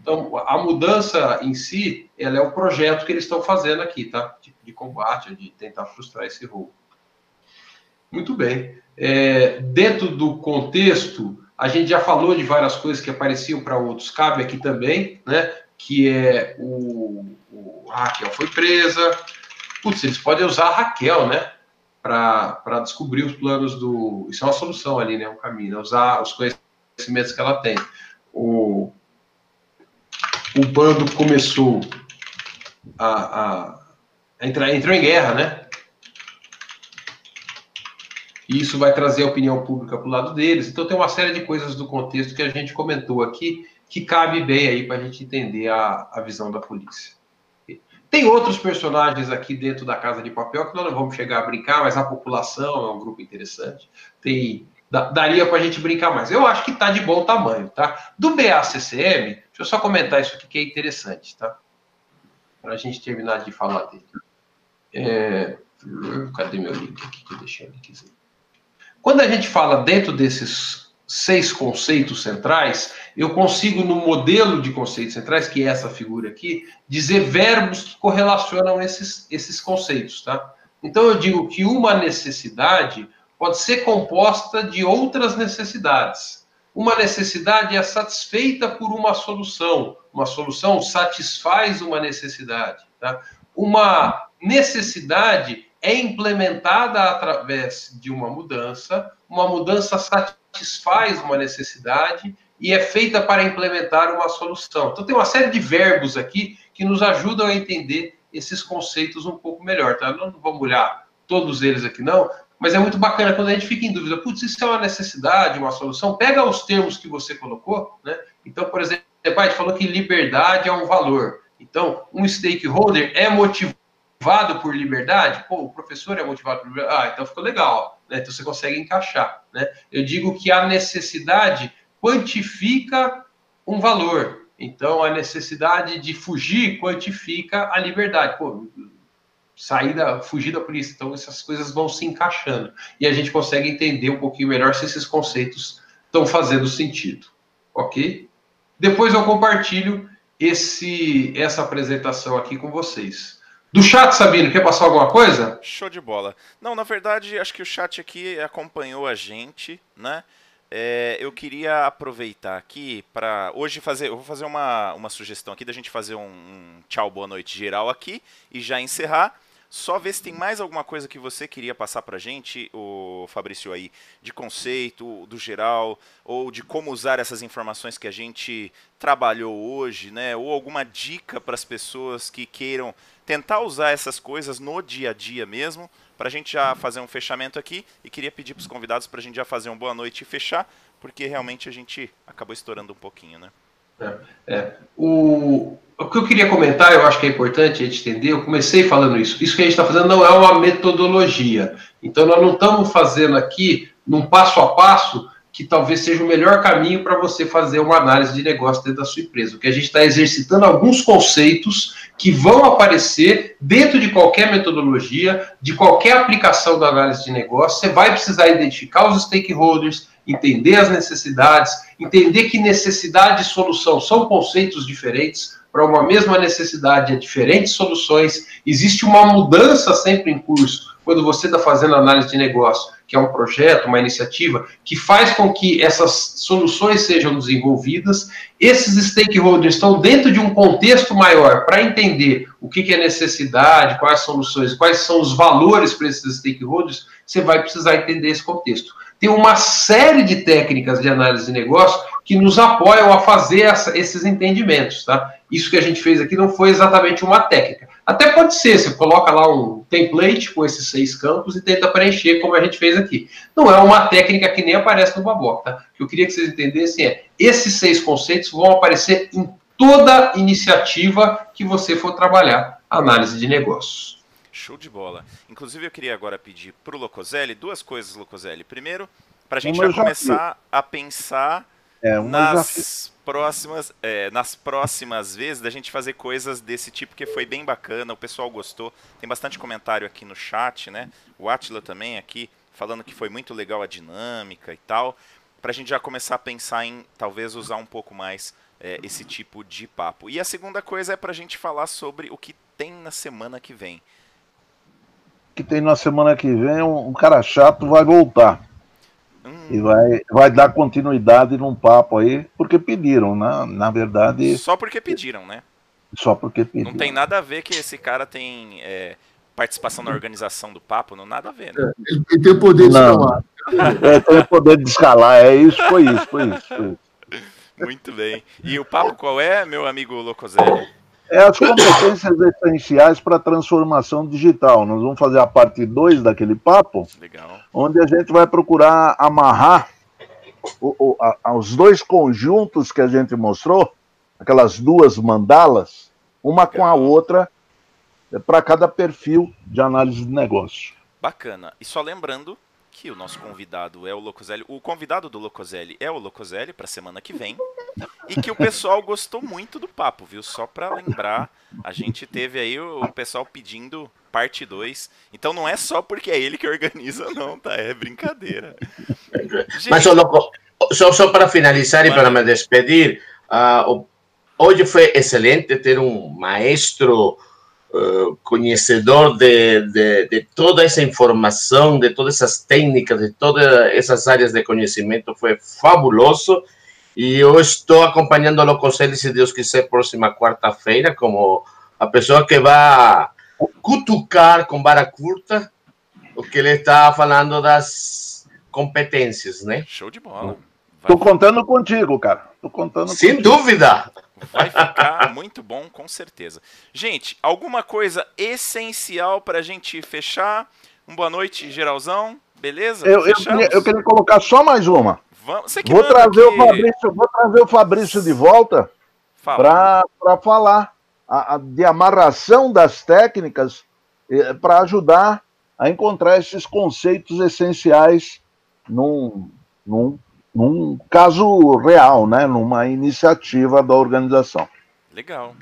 Então, a mudança em si, ela é o projeto que eles estão fazendo aqui, tá? De, de combate, de tentar frustrar esse roubo. Muito bem. É, dentro do contexto, a gente já falou de várias coisas que apareciam para outros, cabe aqui também, né? Que é o, o Raquel foi presa. Putz, eles podem usar a Raquel, né? Para descobrir os planos do. Isso é uma solução ali, né? Um caminho, né? usar os conhecimentos que ela tem. O, o bando começou a, a, entrar, entrou em guerra, né? e isso vai trazer a opinião pública para o lado deles. Então, tem uma série de coisas do contexto que a gente comentou aqui que cabe bem aí para a gente entender a, a visão da polícia. Tem outros personagens aqui dentro da Casa de Papel que nós não vamos chegar a brincar, mas a população é um grupo interessante. Tem daria para a gente brincar mais. Eu acho que está de bom tamanho, tá? Do BACCM, deixa eu só comentar isso aqui que é interessante, tá? Para a gente terminar de falar dele. É... Cadê meu link aqui que eu deixei ali? Quando a gente fala dentro desses seis conceitos centrais, eu consigo, no modelo de conceitos centrais, que é essa figura aqui, dizer verbos que correlacionam esses, esses conceitos, tá? Então eu digo que uma necessidade pode ser composta de outras necessidades. Uma necessidade é satisfeita por uma solução. Uma solução satisfaz uma necessidade. Tá? Uma necessidade é implementada através de uma mudança, uma mudança satisfaz uma necessidade e é feita para implementar uma solução. Então, tem uma série de verbos aqui que nos ajudam a entender esses conceitos um pouco melhor, tá? Não vamos olhar todos eles aqui, não, mas é muito bacana quando a gente fica em dúvida, putz, isso é uma necessidade, uma solução, pega os termos que você colocou, né? Então, por exemplo, a gente falou que liberdade é um valor. Então, um stakeholder é motivado por liberdade? Pô, o professor é motivado por liberdade. Ah, então ficou legal. Né? Então você consegue encaixar. Né? Eu digo que a necessidade quantifica um valor. Então a necessidade de fugir quantifica a liberdade. Pô, sair da, fugir da polícia. Então essas coisas vão se encaixando. E a gente consegue entender um pouquinho melhor se esses conceitos estão fazendo sentido. Ok? Depois eu compartilho esse, essa apresentação aqui com vocês. Do chat, Sabino, quer passar alguma coisa? Show de bola. Não, na verdade, acho que o chat aqui acompanhou a gente, né? É, eu queria aproveitar aqui para hoje fazer. Eu vou fazer uma, uma sugestão aqui da gente fazer um, um tchau, boa noite geral aqui e já encerrar. Só ver se tem mais alguma coisa que você queria passar para gente, o Fabrício aí, de conceito, do geral, ou de como usar essas informações que a gente trabalhou hoje, né? Ou alguma dica para as pessoas que queiram tentar usar essas coisas no dia a dia mesmo, para a gente já fazer um fechamento aqui. E queria pedir para os convidados para a gente já fazer um boa noite e fechar, porque realmente a gente acabou estourando um pouquinho, né? É, é. O, o que eu queria comentar, eu acho que é importante a gente entender, eu comecei falando isso. Isso que a gente está fazendo não é uma metodologia. Então, nós não estamos fazendo aqui, num passo a passo, que talvez seja o melhor caminho para você fazer uma análise de negócio dentro da sua empresa. O que a gente está exercitando alguns conceitos que vão aparecer dentro de qualquer metodologia, de qualquer aplicação da análise de negócio. Você vai precisar identificar os stakeholders, entender as necessidades, entender que necessidade e solução são conceitos diferentes. Para uma mesma necessidade, há diferentes soluções. Existe uma mudança sempre em curso quando você está fazendo análise de negócio que é um projeto, uma iniciativa, que faz com que essas soluções sejam desenvolvidas. Esses stakeholders estão dentro de um contexto maior para entender o que, que é necessidade, quais soluções, quais são os valores para esses stakeholders, você vai precisar entender esse contexto. Tem uma série de técnicas de análise de negócio que nos apoiam a fazer essa, esses entendimentos, tá? Isso que a gente fez aqui não foi exatamente uma técnica. Até pode ser, você coloca lá um template com esses seis campos e tenta preencher como a gente fez aqui. Não é uma técnica que nem aparece no Baboc, tá? O que eu queria que vocês entendessem é, esses seis conceitos vão aparecer em toda iniciativa que você for trabalhar análise de negócios. Show de bola. Inclusive, eu queria agora pedir para o Locoselli duas coisas, Locoselli. Primeiro, para a gente já começar a pensar é, nas próximas, é, nas próximas vezes da gente fazer coisas desse tipo que foi bem bacana, o pessoal gostou. Tem bastante comentário aqui no chat, né? O Atila também aqui falando que foi muito legal a dinâmica e tal. Para a gente já começar a pensar em talvez usar um pouco mais é, esse tipo de papo. E a segunda coisa é para a gente falar sobre o que tem na semana que vem. Que tem na semana que vem um, um cara chato vai voltar. Hum. E vai, vai dar continuidade num papo aí, porque pediram, né? Na verdade. Só porque pediram, né? Só porque pediram. Não tem nada a ver que esse cara tem é, participação na organização do papo, não nada a ver, né? É, ele tem o poder de escalar. [laughs] É, tem o poder de escalar, é isso, foi isso, foi isso. Foi isso. Muito bem. E o papo qual é, meu amigo Locoselli? É as competências essenciais para a transformação digital. Nós vamos fazer a parte 2 daquele papo, Legal. onde a gente vai procurar amarrar o, o, a, os dois conjuntos que a gente mostrou, aquelas duas mandalas, uma Legal. com a outra, é, para cada perfil de análise de negócio. Bacana. E só lembrando que o nosso convidado é o Locoselli. O convidado do Locoselli é o Locoselli para semana que vem. E que o pessoal gostou muito do papo, viu? Só para lembrar, a gente teve aí o pessoal pedindo parte 2. Então não é só porque é ele que organiza, não, tá? É brincadeira. Gente... Mas, Loco, só, só para finalizar e para me despedir, uh, hoje foi excelente ter um maestro uh, conhecedor de, de, de, toda essa informação, de todas essas técnicas, de todas essas áreas de conhecimento, foi fabuloso. E eu estou acompanhando o Locoselli, se Deus quiser, próxima quarta-feira, como a pessoa que vai cutucar com vara curta o que ele está falando das competências, né? Show de bola. Estou contando contigo, cara. Tô contando Sem contigo. dúvida. Vai ficar [laughs] muito bom, com certeza. Gente, alguma coisa essencial para a gente fechar? Um boa noite, geralzão. Beleza? Eu, eu, queria, eu queria, colocar só mais uma. Vamos, vou, trazer o Fabrício, vou trazer o Fabrício de volta para falar a, a, de amarração das técnicas eh, para ajudar a encontrar esses conceitos essenciais num, num num caso real, né? numa iniciativa da organização. Legal.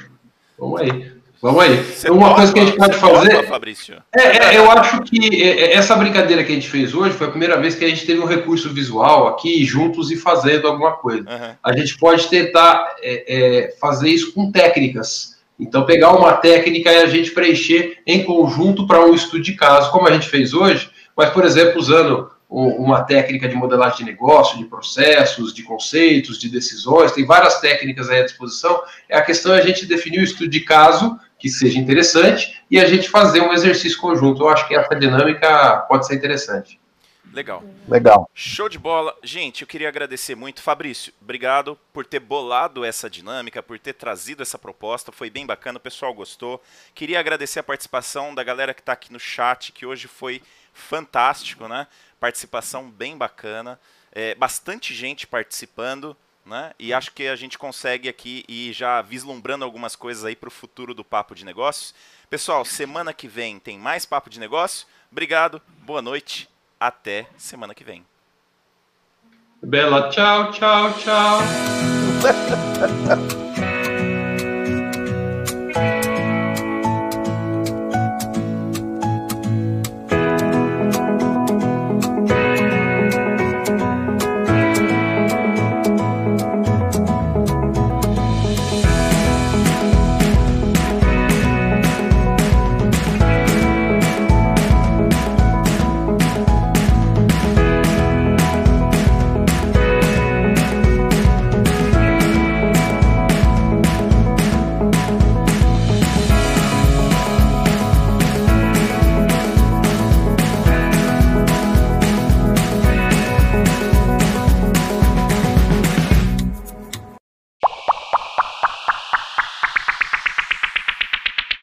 Vamos aí. Vamos aí. Você Uma topa, coisa que a gente pode fazer. Topa, Fabrício? É, é, eu acho que é, é, essa brincadeira que a gente fez hoje foi a primeira vez que a gente teve um recurso visual aqui juntos e fazendo alguma coisa. Uhum. A gente pode tentar é, é, fazer isso com técnicas. Então, pegar uma técnica e a gente preencher em conjunto para um estudo de caso, como a gente fez hoje, mas, por exemplo, usando uma técnica de modelagem de negócio, de processos, de conceitos, de decisões, tem várias técnicas à disposição. É a questão é a gente definir o estudo de caso que seja interessante e a gente fazer um exercício conjunto. Eu acho que essa dinâmica pode ser interessante. Legal. Legal. Show de bola. Gente, eu queria agradecer muito. Fabrício, obrigado por ter bolado essa dinâmica, por ter trazido essa proposta. Foi bem bacana, o pessoal gostou. Queria agradecer a participação da galera que está aqui no chat, que hoje foi fantástico, né? participação bem bacana, é, bastante gente participando, né? E acho que a gente consegue aqui ir já vislumbrando algumas coisas aí para o futuro do Papo de Negócios. Pessoal, semana que vem tem mais Papo de Negócio. Obrigado, boa noite, até semana que vem. Bela, tchau, tchau, tchau. [laughs]